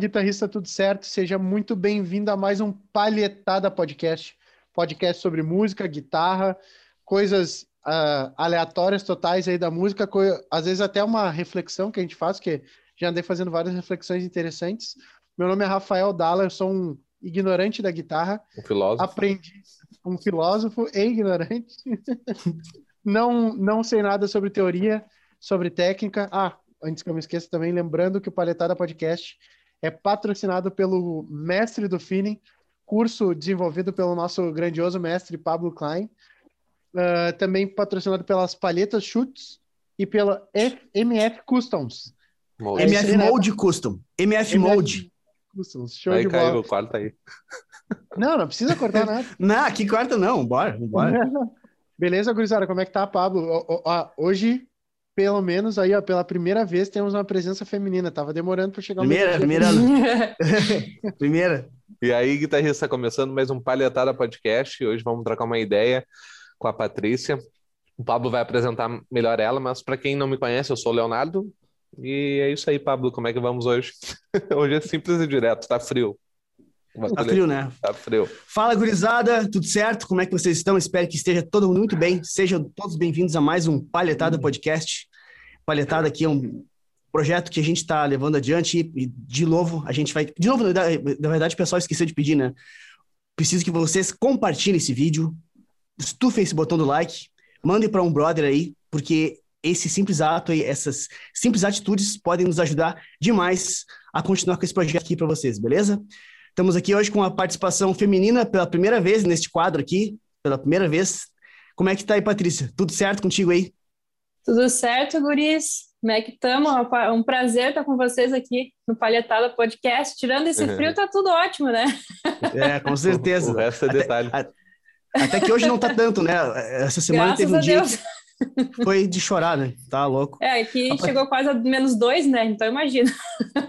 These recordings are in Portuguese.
Guitarrista, tudo certo? Seja muito bem-vindo a mais um Palhetada Podcast. Podcast sobre música, guitarra, coisas uh, aleatórias totais aí da música, às vezes até uma reflexão que a gente faz, que já andei fazendo várias reflexões interessantes. Meu nome é Rafael Dalla, eu sou um ignorante da guitarra. Um filósofo. Aprendi, um filósofo e ignorante. não, não sei nada sobre teoria, sobre técnica. Ah, antes que eu me esqueça também, lembrando que o Paletada Podcast é patrocinado pelo mestre do feeling, curso desenvolvido pelo nosso grandioso mestre Pablo Klein, uh, também patrocinado pelas Palhetas Chutes e pela F MF Customs. Molde. MF Mode Custom. MF, MF Mode. Customs. Show aí, de bola. Caiu, corta aí. Não, não precisa cortar nada. não, aqui corta não. Bora, bora. Beleza, gurizada? Como é que tá, Pablo? Hoje pelo menos aí, ó, pela primeira vez temos uma presença feminina. Tava demorando para chegar primeira, primeira, primeira. E aí, guitarrista, começando mais um Palhetada Podcast. Hoje vamos trocar uma ideia com a Patrícia. O Pablo vai apresentar melhor ela, mas para quem não me conhece, eu sou o Leonardo. E é isso aí, Pablo. Como é que vamos hoje? hoje é simples e direto, tá frio. Tá frio, né? Tá frio. Fala, gurizada, tudo certo? Como é que vocês estão? Espero que esteja todo mundo muito bem. Sejam todos bem-vindos a mais um Palhetada Podcast. Palhetada aqui é um projeto que a gente está levando adiante e, de novo, a gente vai... De novo, na, na verdade, o pessoal esqueceu de pedir, né? Preciso que vocês compartilhem esse vídeo, estufem esse botão do like, mandem para um brother aí, porque esse simples ato e essas simples atitudes podem nos ajudar demais a continuar com esse projeto aqui para vocês, beleza? Estamos aqui hoje com a participação feminina pela primeira vez neste quadro aqui, pela primeira vez. Como é que tá aí, Patrícia? Tudo certo contigo aí? Tudo certo, guris. Como é que estamos? É um prazer estar com vocês aqui no Palhetada Podcast. Tirando esse frio, tá tudo ótimo, né? É, com certeza. o resto é detalhe. Até, até, que hoje não tá tanto, né? Essa semana Graças teve um dia Deus. foi de chorar, né? Tá louco. É, aqui chegou quase a menos dois, né? Então imagina.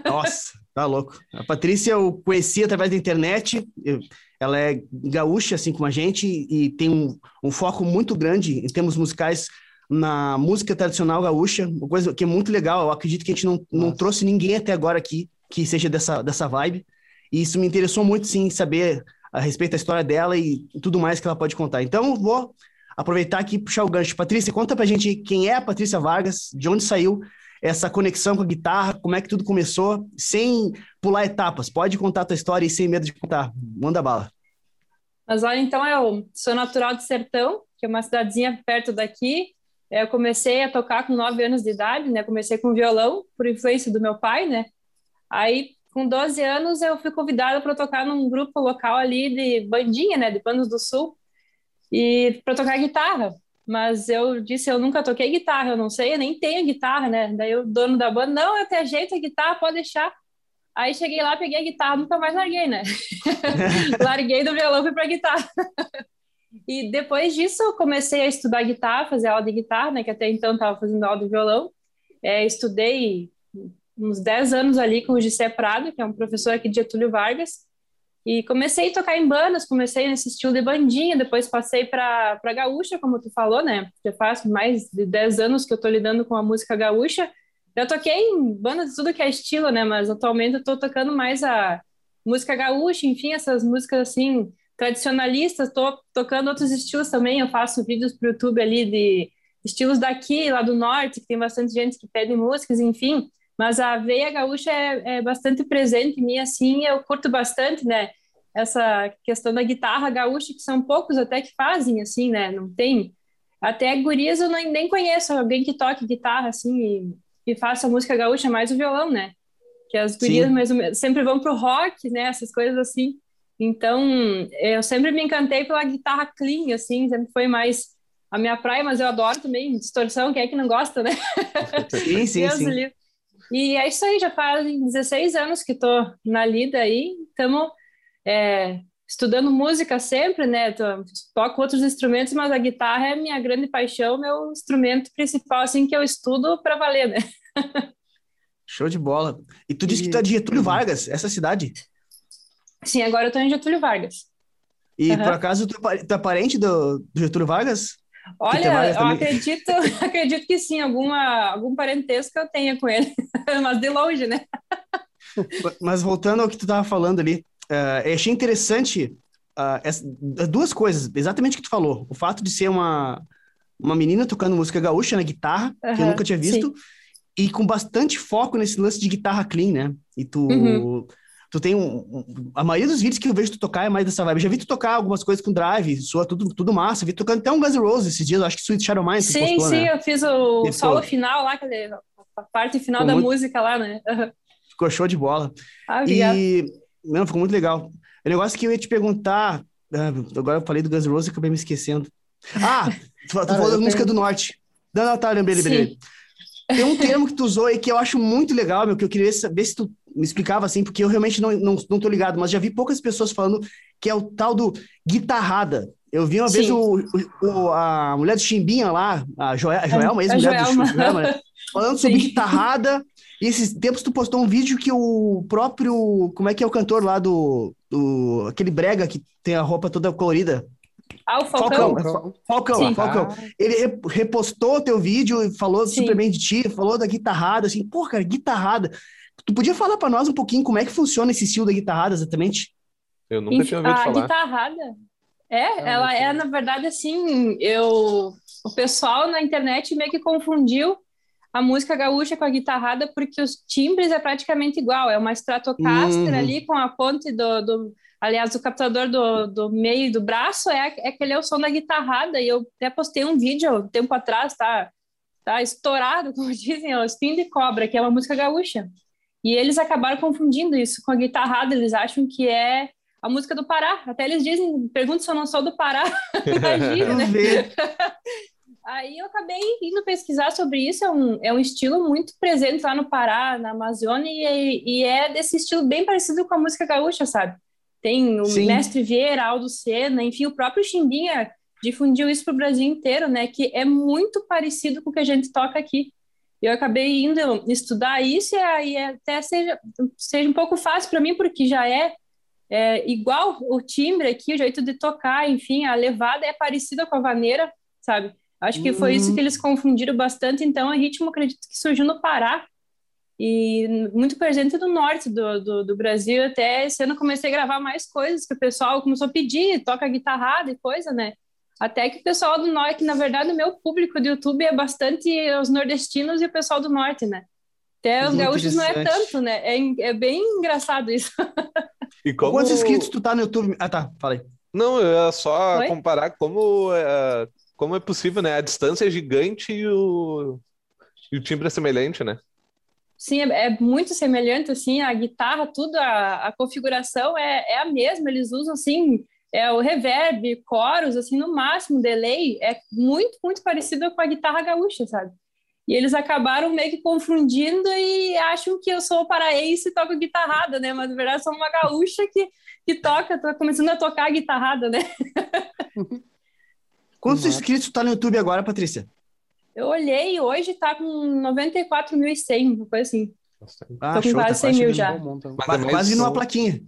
Nossa, tá louco. A Patrícia eu conheci através da internet. ela é gaúcha, assim como a gente, e tem um, um foco muito grande em termos musicais na música tradicional gaúcha, uma coisa que é muito legal. Eu acredito que a gente não, não trouxe ninguém até agora aqui que seja dessa, dessa vibe. E isso me interessou muito, sim, saber a respeito da história dela e tudo mais que ela pode contar. Então, vou aproveitar aqui e puxar o gancho. Patrícia, conta pra gente quem é a Patrícia Vargas, de onde saiu essa conexão com a guitarra, como é que tudo começou, sem pular etapas. Pode contar a tua história e sem medo de contar. Manda bala. Mas olha, então eu sou natural de Sertão, que é uma cidadezinha perto daqui. Eu comecei a tocar com 9 anos de idade, né? Comecei com violão, por influência do meu pai, né? Aí, com 12 anos, eu fui convidada para tocar num grupo local ali de bandinha, né? De Panos do Sul, e para tocar guitarra. Mas eu disse, eu nunca toquei guitarra, eu não sei, eu nem tenho guitarra, né? Daí o dono da banda, não, eu tenho jeito a guitarra, pode deixar. Aí cheguei lá, peguei a guitarra, nunca mais larguei, né? Larguei do violão e para guitarra. E depois disso, comecei a estudar guitarra, fazer aula de guitarra, né? Que até então estava fazendo aula de violão. É, estudei uns 10 anos ali com o Gissé Prado, que é um professor aqui de Getúlio Vargas. E comecei a tocar em bandas, comecei nesse estilo de bandinha, depois passei para gaúcha, como tu falou, né? Já faz mais de 10 anos que eu estou lidando com a música gaúcha. Já toquei em bandas de tudo que é estilo, né? Mas atualmente eu estou tocando mais a música gaúcha, enfim, essas músicas assim tradicionalistas, estou tocando outros estilos também. Eu faço vídeos para o YouTube ali de estilos daqui, lá do norte, que tem bastante gente que pede músicas, enfim. Mas a veia gaúcha é, é bastante presente em mim, assim, eu curto bastante, né? Essa questão da guitarra gaúcha, que são poucos até que fazem, assim, né? Não tem. Até gurias eu nem, nem conheço alguém que toque guitarra, assim, e, e faça música gaúcha, mais o violão, né? Que as gurias mesmo, sempre vão pro rock, né? Essas coisas assim. Então, eu sempre me encantei pela guitarra clean, assim, sempre foi mais a minha praia, mas eu adoro também distorção, quem é que não gosta, né? Sim, sim, sim. Livre. E é isso aí, já faz 16 anos que estou na lida aí, estamos é, estudando música sempre, né? Tô, toco outros instrumentos, mas a guitarra é minha grande paixão, meu instrumento principal, assim, que eu estudo para valer, né? Show de bola. E tu disse que tu é de Getúlio Vargas, essa cidade? Sim, agora eu estou em Getúlio Vargas. E uhum. por acaso tu, é tu é parente do, do Getúlio Vargas? Olha, eu acredito, acredito que sim, alguma, algum parentesco eu tenha com ele, mas de longe, né? Mas voltando ao que tu estava falando ali, uh, eu achei interessante uh, essa, duas coisas, exatamente o que tu falou. O fato de ser uma, uma menina tocando música gaúcha na guitarra, uhum, que eu nunca tinha visto, sim. e com bastante foco nesse lance de guitarra clean, né? E tu. Uhum. Tu tem um, um, A maioria dos vídeos que eu vejo tu tocar é mais dessa vibe. já vi tu tocar algumas coisas com drive, soa tudo, tudo massa. Vi tu tocando até um Guns N' Roses esses dias, acho que Sweet Shadow Mind. Sim, postou, sim, né? eu fiz o Depois. solo final lá, a parte final ficou da muito... música lá, né? Ficou show de bola. Ah, e. Não, ficou muito legal. O negócio que eu ia te perguntar. Ah, agora eu falei do Guns N' Roses e acabei me esquecendo. Ah, tu, tu falou da música do Norte. Não, não, tá, lembrei, lembrei. Tem um termo que tu usou aí que eu acho muito legal, meu, que eu queria saber se tu me explicava assim, porque eu realmente não, não, não tô ligado, mas já vi poucas pessoas falando que é o tal do guitarrada. Eu vi uma Sim. vez o, o, a mulher do Chimbinha lá, a, Joel, a Joelma, ex-mulher do Joelma, né? falando sobre Sim. guitarrada. E esses tempos tu postou um vídeo que o próprio. Como é que é o cantor lá do. do aquele brega que tem a roupa toda colorida? Ah, o Falcão. Falcão, Falcão, Falcão. Ah. Ele repostou teu vídeo e falou Sim. super bem de ti, falou da guitarrada, assim, pô, cara, guitarrada. Tu podia falar para nós um pouquinho como é que funciona esse estilo da guitarrada exatamente? Eu nunca Enfim, tinha ouvido a falar. A guitarrada, é, ah, ela é, na verdade, assim, eu... O pessoal na internet meio que confundiu a música gaúcha com a guitarrada porque os timbres é praticamente igual, é uma Stratocaster uhum. ali com a ponte do, do aliás, o captador do, do meio do braço é, é aquele é o som da guitarrada e eu até postei um vídeo um tempo atrás, tá, tá estourado, como dizem, o Spin de Cobra, que é uma música gaúcha. E eles acabaram confundindo isso com a guitarrada, eles acham que é a música do Pará. Até eles dizem, perguntam se eu não sou do Pará. Imagina, né? Aí eu acabei indo pesquisar sobre isso, é um, é um estilo muito presente lá no Pará, na Amazônia, e, e é desse estilo bem parecido com a música gaúcha, sabe? Tem o Sim. Mestre Vieira, Aldo Sena, enfim, o próprio Chimbinha difundiu isso para o Brasil inteiro, né? Que é muito parecido com o que a gente toca aqui eu acabei indo estudar isso e aí até seja, seja um pouco fácil para mim, porque já é, é, igual o timbre aqui, o jeito de tocar, enfim, a levada é parecida com a vaneira, sabe? Acho que foi isso que eles confundiram bastante. Então, o ritmo, acredito que surgiu no Pará e muito presente no norte do, do, do Brasil. Até esse ano comecei a gravar mais coisas que o pessoal começou a pedir, toca guitarrada e coisa, né? Até que o pessoal do norte, que na verdade o meu público do YouTube é bastante os nordestinos e o pessoal do norte, né? Até os gaúchos não é tanto, né? É, é bem engraçado isso. E como... Quantos inscritos tu tá no YouTube? Ah, tá, falei. Não, é só Oi? comparar como é, como é possível, né? A distância é gigante e o, e o timbre é semelhante, né? Sim, é, é muito semelhante, assim, a guitarra, tudo, a, a configuração é, é a mesma, eles usam, assim, é o reverb, coros, assim, no máximo, delay, é muito, muito parecido com a guitarra gaúcha, sabe? E eles acabaram meio que confundindo e acham que eu sou paraense e toco guitarrada, né? Mas na verdade eu sou uma gaúcha que, que toca, tô começando a tocar guitarrada, né? Quantos inscritos tá no YouTube agora, Patrícia? Eu olhei, hoje tá com 94.100, uma coisa assim. Ah, Tô com show, quase tá 100 mil já. Quase, quase numa plaquinha.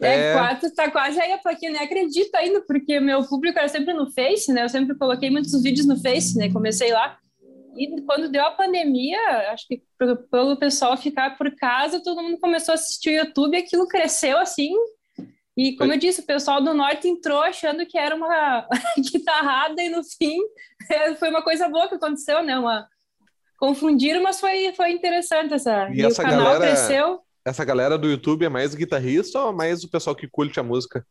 É, é, quatro, tá quase aí a plaquinha, nem acredito ainda, porque meu público era sempre no Face, né? Eu sempre coloquei muitos vídeos no Face, né? Comecei lá. E quando deu a pandemia, acho que pelo pessoal ficar por casa, todo mundo começou a assistir o YouTube, aquilo cresceu assim. E como eu disse, o pessoal do norte entrou achando que era uma guitarrada e no fim foi uma coisa boa que aconteceu, né? Uma confundiram, mas foi foi interessante essa. E, e essa o canal galera... cresceu essa galera do YouTube é mais guitarrista ou mais o pessoal que curte a música?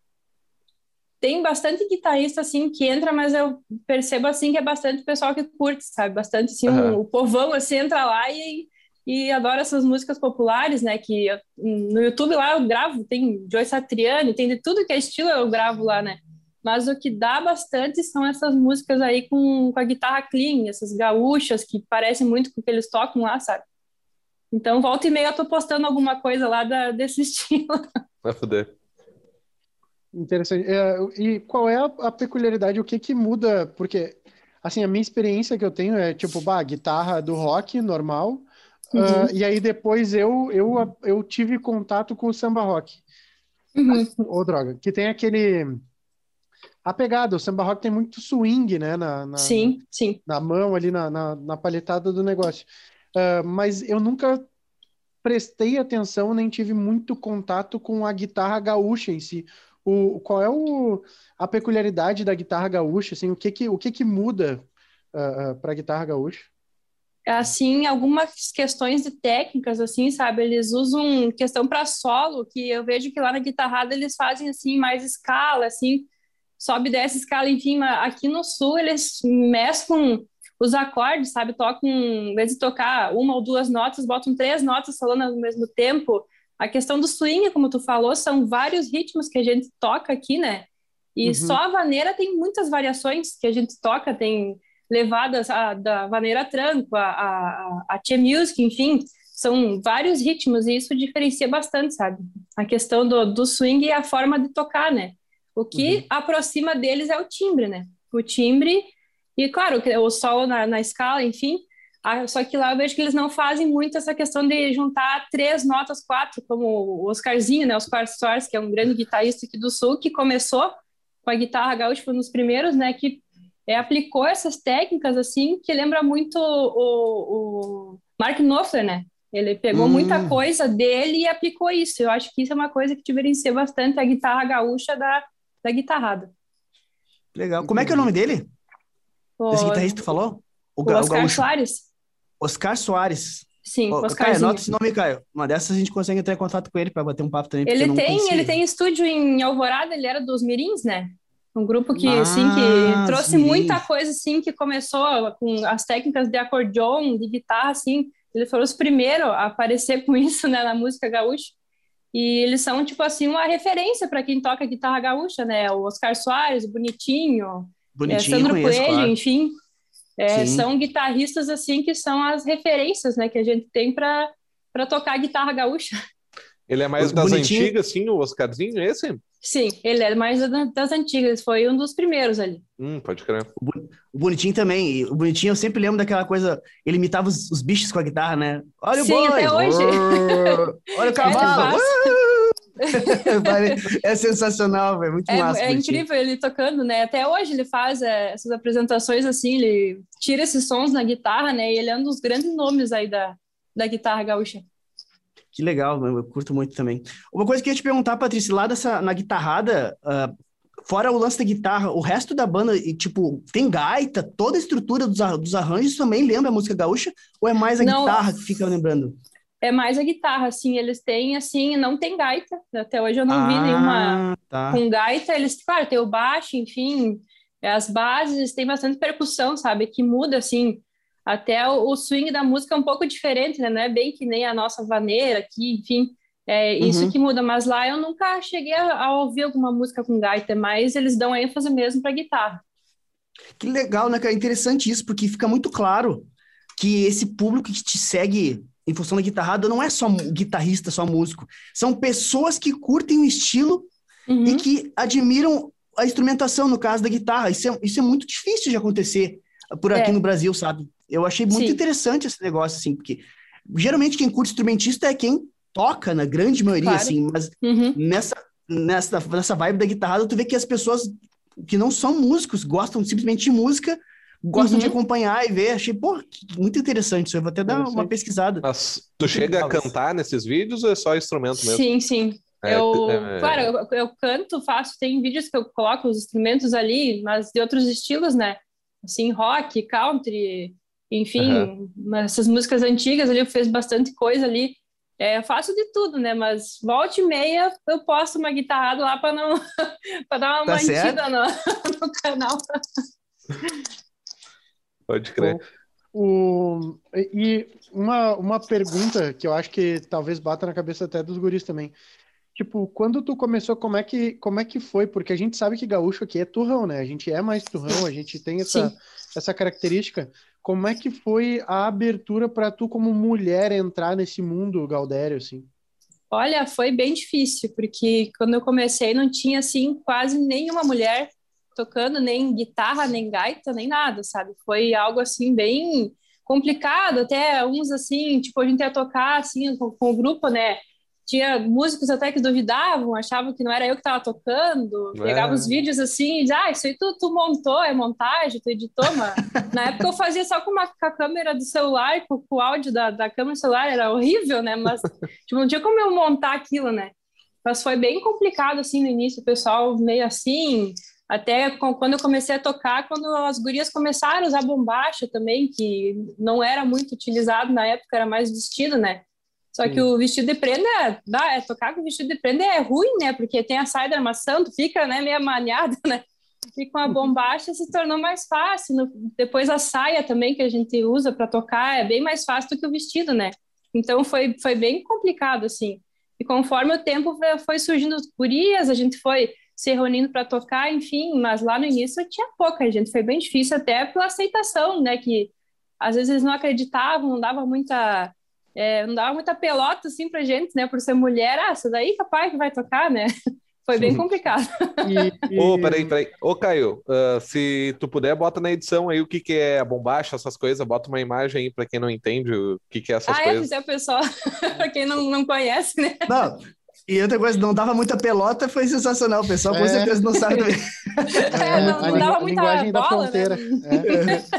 Tem bastante guitarrista, assim, que entra, mas eu percebo, assim, que é bastante pessoal que curte, sabe? Bastante, assim, uhum. um, o povão, assim, entra lá e, e adora essas músicas populares, né? Que eu, no YouTube lá eu gravo, tem Joyce Satriani, tem de tudo que é estilo eu gravo lá, né? Mas o que dá bastante são essas músicas aí com, com a guitarra clean, essas gaúchas que parecem muito com o que eles tocam lá, sabe? Então, volta e meia eu tô postando alguma coisa lá da, desse estilo. Vai foder. Interessante. É, e qual é a, a, peculiaridade, o que que muda? Porque, assim, a minha experiência que eu tenho é, tipo, bah, guitarra do rock, normal, uhum. uh, e aí depois eu, eu, eu tive contato com o samba rock. Uhum. Ou droga, que tem aquele... A pegada, o samba rock tem muito swing, né? Na, na sim, sim. Na mão ali, na, na, na palhetada do negócio. Uh, mas eu nunca prestei atenção, nem tive muito contato com a guitarra gaúcha em si. O, qual é o, a peculiaridade da guitarra gaúcha? Assim, o que que, o que, que muda uh, ah, uh, para a guitarra gaúcha? Assim, algumas questões de técnicas, assim, sabe? Eles usam questão para solo, que eu vejo que lá na guitarrada eles fazem, assim, mais escala, assim, sobe dessa escala, enfim, aqui no sul eles mesclam os acordes, sabe? Tocam, em vez de tocar uma ou duas notas, botam três notas falando ao mesmo tempo. A questão do swing, como tu falou, são vários ritmos que a gente toca aqui, né? E uhum. só a vaneira tem muitas variações que a gente toca, tem levadas a, da vaneira tranco, a, a, a che music, enfim, são vários ritmos e isso diferencia bastante, sabe? A questão do, do swing e a forma de tocar, né? O que uhum. aproxima deles é o timbre, né? O timbre e, claro, o sol na, na escala, enfim. Só que lá eu vejo que eles não fazem muito essa questão de juntar três notas, quatro, como o Oscarzinho, né? Oscar Soares, que é um grande guitarrista aqui do Sul, que começou com a guitarra gaúcha, foi um dos primeiros, né? Que é, aplicou essas técnicas, assim, que lembra muito o, o Mark Knopfler, né? Ele pegou hum. muita coisa dele e aplicou isso. Eu acho que isso é uma coisa que diferencia bastante a guitarra gaúcha da, da guitarrada. Legal. Como é que é o nome dele? O... Esse guitarrista que falou? O, o Oscar o Soares. Oscar Soares. Sim, Oscar. Caio, anota esse nome, Caio. Uma dessas a gente consegue entrar em contato com ele para bater um papo também. Ele tem, ele tem estúdio em Alvorada, ele era dos Mirins, né? Um grupo que, ah, assim, que trouxe muita coisa, assim, que começou com as técnicas de acordeon, de guitarra, assim. Ele foi os primeiros a aparecer com isso, né, na música gaúcha. E eles são, tipo assim, uma referência para quem toca guitarra gaúcha, né? O Oscar Soares, o Bonitinho, Bonitinho, é, Sandro conheço, Coelho, claro. enfim. É, são guitarristas, assim, que são as referências, né? Que a gente tem para tocar guitarra gaúcha. Ele é mais das Bonitinho. antigas, sim, o Oscarzinho, esse? Sim, ele é mais das antigas, foi um dos primeiros ali. Hum, pode crer. O Bonitinho também, o Bonitinho eu sempre lembro daquela coisa, ele imitava os, os bichos com a guitarra, né? Olha sim, o boi! até hoje. Olha o cavalo! é sensacional, velho. Muito é, massa. É incrível ele tocando, né? Até hoje ele faz é, essas apresentações assim, ele tira esses sons na guitarra, né? E ele é um dos grandes nomes aí da, da guitarra gaúcha. Que legal, eu curto muito também. Uma coisa que eu ia te perguntar, Patrícia, lá dessa, na guitarrada, uh, fora o lance da guitarra, o resto da banda, e, tipo, tem gaita, toda a estrutura dos, dos arranjos também lembra a música gaúcha? Ou é mais a Não, guitarra que fica lembrando? É mais a guitarra, assim, eles têm, assim, não tem gaita, até hoje eu não ah, vi nenhuma tá. com gaita, eles, claro, tem o baixo, enfim, as bases, tem bastante percussão, sabe, que muda, assim, até o, swing da música é um pouco diferente, né? Não é bem que nem a nossa vaneira aqui, enfim. É isso uhum. que muda, mas lá eu nunca cheguei a, a ouvir alguma música com gaita, mas eles dão ênfase mesmo para guitarra. Que legal, né, cara? É interessante isso, porque fica muito claro que esse público que te segue em função da guitarrada não é só guitarrista, só músico. São pessoas que curtem o estilo uhum. e que admiram a instrumentação, no caso da guitarra. Isso é, isso é muito difícil de acontecer por aqui é. no Brasil, sabe? Eu achei muito Sim. interessante esse negócio, assim, porque geralmente quem curte instrumentista é quem toca, na grande maioria, claro. assim, mas uhum. nessa, nessa, nessa vibe da guitarra, tu vê que as pessoas que não são músicos gostam simplesmente de música, gostam uhum. de acompanhar e ver. Achei, pô, muito interessante isso. Eu vou até dar uma pesquisada. Mas tu chega a cantar nesses vídeos ou é só instrumento mesmo? Sim, sim. É, eu, é... claro, eu, eu, canto, faço, tem vídeos que eu coloco os instrumentos ali, mas de outros estilos, né? Assim, rock, country, enfim, uhum. essas músicas antigas ali, eu fiz bastante coisa ali. É, eu faço de tudo, né? Mas volta e meia eu posto uma guitarrada lá para não para dar uma tá mantida no, no, canal. Pode crer. O, o, e uma, uma pergunta que eu acho que talvez bata na cabeça até dos guris também. Tipo, quando tu começou, como é que, como é que foi? Porque a gente sabe que gaúcho aqui é turrão, né? A gente é mais turrão, a gente tem essa, essa característica. Como é que foi a abertura para tu como mulher entrar nesse mundo Galdério, assim? Olha, foi bem difícil, porque quando eu comecei não tinha, assim, quase nenhuma mulher tocando, nem guitarra, nem gaita, nem nada, sabe? Foi algo, assim, bem complicado, até uns, assim, tipo, a gente ia tocar, assim, com, com o grupo, né? tinha músicos até que duvidavam, achavam que não era eu que estava tocando, é. pegavam os vídeos assim e diziam, ah, isso aí tu, tu, montou, é montagem, tu editou, mas na época eu fazia só com, uma, com a câmera do celular, com, com o áudio da, da câmera do celular, era horrível, né, mas tipo, não tinha como eu montar aquilo, né, mas foi bem complicado, assim, no início, o pessoal meio assim, até quando eu comecei a tocar, quando as gurias começaram a usar bombacha também, que não era muito utilizado na época, era mais vestido, né, só Sim. que o vestido de prenda, dá, é, tocar com vestido de prenda é ruim, né? Porque tem a saia da armação, tu fica né, meio maniado, né? E com a bombacha se tornou mais fácil. No, depois a saia também que a gente usa para tocar é bem mais fácil do que o vestido, né? Então foi, foi bem complicado, assim. E conforme o tempo foi surgindo as gurias, a gente foi se reunindo para tocar, enfim, mas lá no início tinha pouca gente, foi bem difícil até pela aceitação, né? Que às vezes eles não acreditavam, não dava muita é, não dava muita pelota assim pra gente, né? Por ser mulher, ah, essa daí capaz que vai tocar, né? Foi bem complicado. Ô, oh, peraí, peraí. Ô, Caio, uh, se tu puder, bota na edição aí o que, que é a bombacha, essas coisas, bota uma imagem aí para quem não entende o que, que é essas ah, coisas. Ah, é, o pessoal, pra quem não, não conhece, né? Não, e outra coisa, não dava muita pelota, foi sensacional. O pessoal com é. certeza não sabe também. É, não, não dava muita linguagem bola, da fronteira. Né?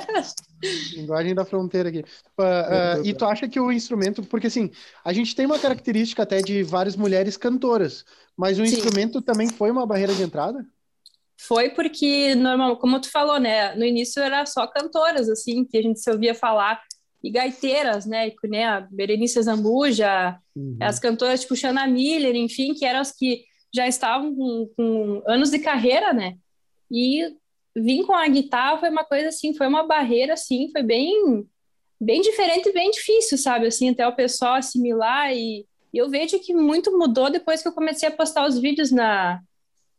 É. linguagem da fronteira aqui. Uh, uh, e tu acha que o instrumento, porque assim, a gente tem uma característica até de várias mulheres cantoras, mas o Sim. instrumento também foi uma barreira de entrada? Foi porque, normal, como tu falou, né? No início era só cantoras, assim, que a gente se ouvia falar e gaiteiras, né? Né a Berenice Zambuja, uhum. as cantoras tipo Xana Miller, enfim, que eram as que já estavam com, com, anos de carreira, né? E vir com a guitarra foi uma coisa assim, foi uma barreira assim, foi bem bem diferente e bem difícil, sabe? Assim, até o pessoal assimilar e eu vejo que muito mudou depois que eu comecei a postar os vídeos na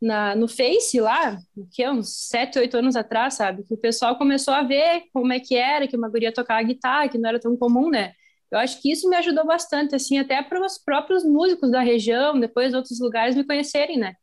na, no Face lá, que é uns sete, oito anos atrás, sabe? Que o pessoal começou a ver como é que era, que uma guria tocava guitarra, que não era tão comum, né? Eu acho que isso me ajudou bastante, assim, até para os próprios músicos da região, depois outros lugares me conhecerem, né?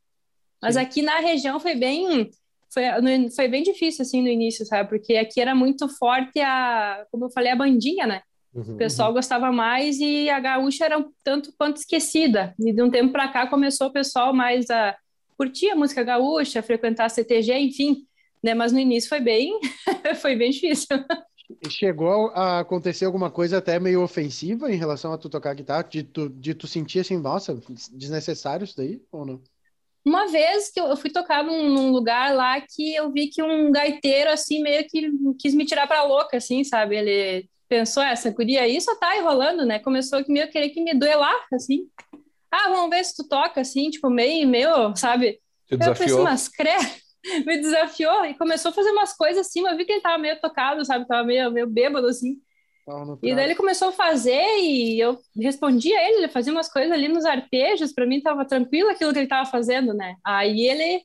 Mas Sim. aqui na região foi bem foi, foi bem difícil, assim, no início, sabe? Porque aqui era muito forte a, como eu falei, a bandinha, né? Uhum, o pessoal uhum. gostava mais e a gaúcha era um tanto quanto esquecida. E de um tempo para cá começou o pessoal mais a curtir a música gaúcha, frequentar a CTG, enfim, né? Mas no início foi bem, foi bem difícil. Chegou a acontecer alguma coisa até meio ofensiva em relação a tu tocar guitarra, de tu, de tu sentir assim, nossa, desnecessário isso daí, ou não? Uma vez que eu fui tocar num, num, lugar lá que eu vi que um gaiteiro, assim, meio que quis me tirar pra louca, assim, sabe? Ele pensou, essa guria aí só tá enrolando, né? Começou a meio querer que me duelar, assim ah, vamos ver se tu toca, assim, tipo, meio, meio, sabe? Te desafiou. Eu pensei, mas me desafiou e começou a fazer umas coisas assim, eu vi que ele tava meio tocado, sabe? Tava meio, meio bêbado, assim. E daí ele começou a fazer e eu respondia a ele, ele fazia umas coisas ali nos arpejos, para mim tava tranquilo aquilo que ele tava fazendo, né? Aí ele,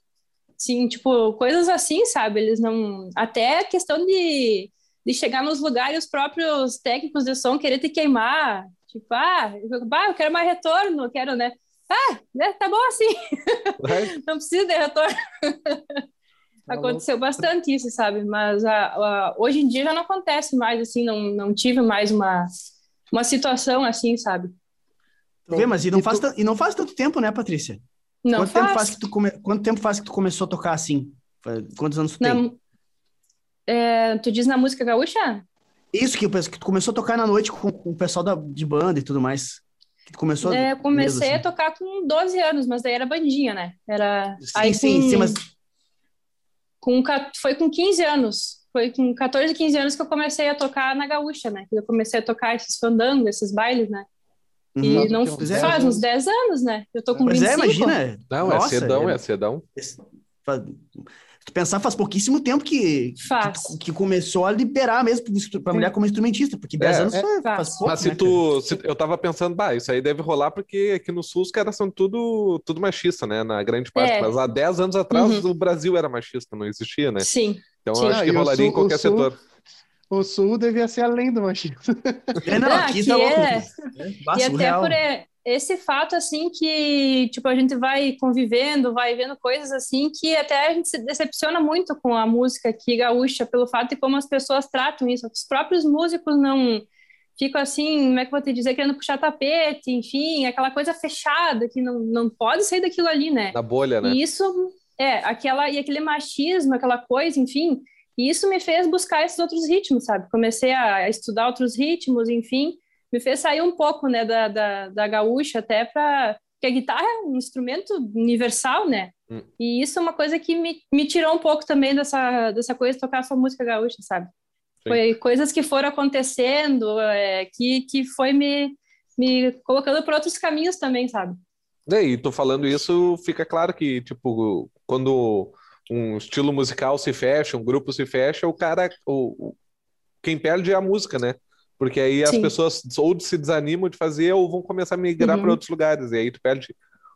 assim, tipo, coisas assim, sabe? Eles não... Até a questão de, de chegar nos lugares, os próprios técnicos de som querer te queimar, Tipo, ah, eu, eu quero mais retorno, eu quero, né? Ah, né, tá bom assim. não precisa de retorno. Tá Aconteceu bastante isso, sabe? Mas a, a, hoje em dia já não acontece mais, assim, não, não tive mais uma, uma situação assim, sabe? Tu vê, mas e não, e faz, tu... e não faz tanto tempo, né, Patrícia? Não Quanto faz. Tempo faz que tu come... Quanto tempo faz que tu começou a tocar assim? Quantos anos tu tem? É, tu diz na música gaúcha? Isso que, que tu começou a tocar na noite com, com o pessoal da, de banda e tudo mais. Que tu começou é, eu comecei mesmo, assim. a tocar com 12 anos, mas daí era bandinha, né? Era. Sim, aí, sim, com, sim, mas. Com, foi com 15 anos. Foi com 14, 15 anos que eu comecei a tocar na gaúcha, né? Que eu comecei a tocar esses fandangos, esses bailes, né? E uhum, não faz uns 10 anos, né? Eu tô com pois 25. é, imagina. Não, é Nossa, é cedão, é, é cedão tu pensar, faz pouquíssimo tempo que, que, que, começou a liberar mesmo para mulher como instrumentista, porque 10 é, anos é, faz, faz pouco. Mas se né, tu. Se, eu tava pensando, bah, isso aí deve rolar porque aqui no Sul os caras são tudo, tudo machista, né? Na grande parte. É. Mas há 10 anos atrás uhum. o Brasil era machista, não existia, né? Sim. Então Sim. acho que ah, rolaria sul, em qualquer sul, setor. O Sul devia ser além do machismo. É, não, aqui, aqui tá louco. É... e até por esse fato, assim, que, tipo, a gente vai convivendo, vai vendo coisas, assim, que até a gente se decepciona muito com a música aqui gaúcha, pelo fato de como as pessoas tratam isso. Os próprios músicos não fico assim, como é que eu vou te dizer, querendo puxar tapete, enfim, aquela coisa fechada que não, não pode sair daquilo ali, né? Na bolha, né? E isso, é, aquela, e aquele machismo, aquela coisa, enfim, e isso me fez buscar esses outros ritmos, sabe? Comecei a estudar outros ritmos, enfim, me fez sair um pouco, né, da, da, da gaúcha até para porque a guitarra é um instrumento universal, né? Hum. E isso é uma coisa que me, me tirou um pouco também dessa, dessa coisa de tocar só música gaúcha, sabe? Sim. Foi coisas que foram acontecendo, é, que, que foi me, me colocando por outros caminhos também, sabe? É, e tô falando isso, fica claro que, tipo, quando um estilo musical se fecha, um grupo se fecha, o cara, o, quem perde é a música, né? Porque aí as Sim. pessoas ou se desanimam de fazer ou vão começar a migrar uhum. para outros lugares. E aí tu perde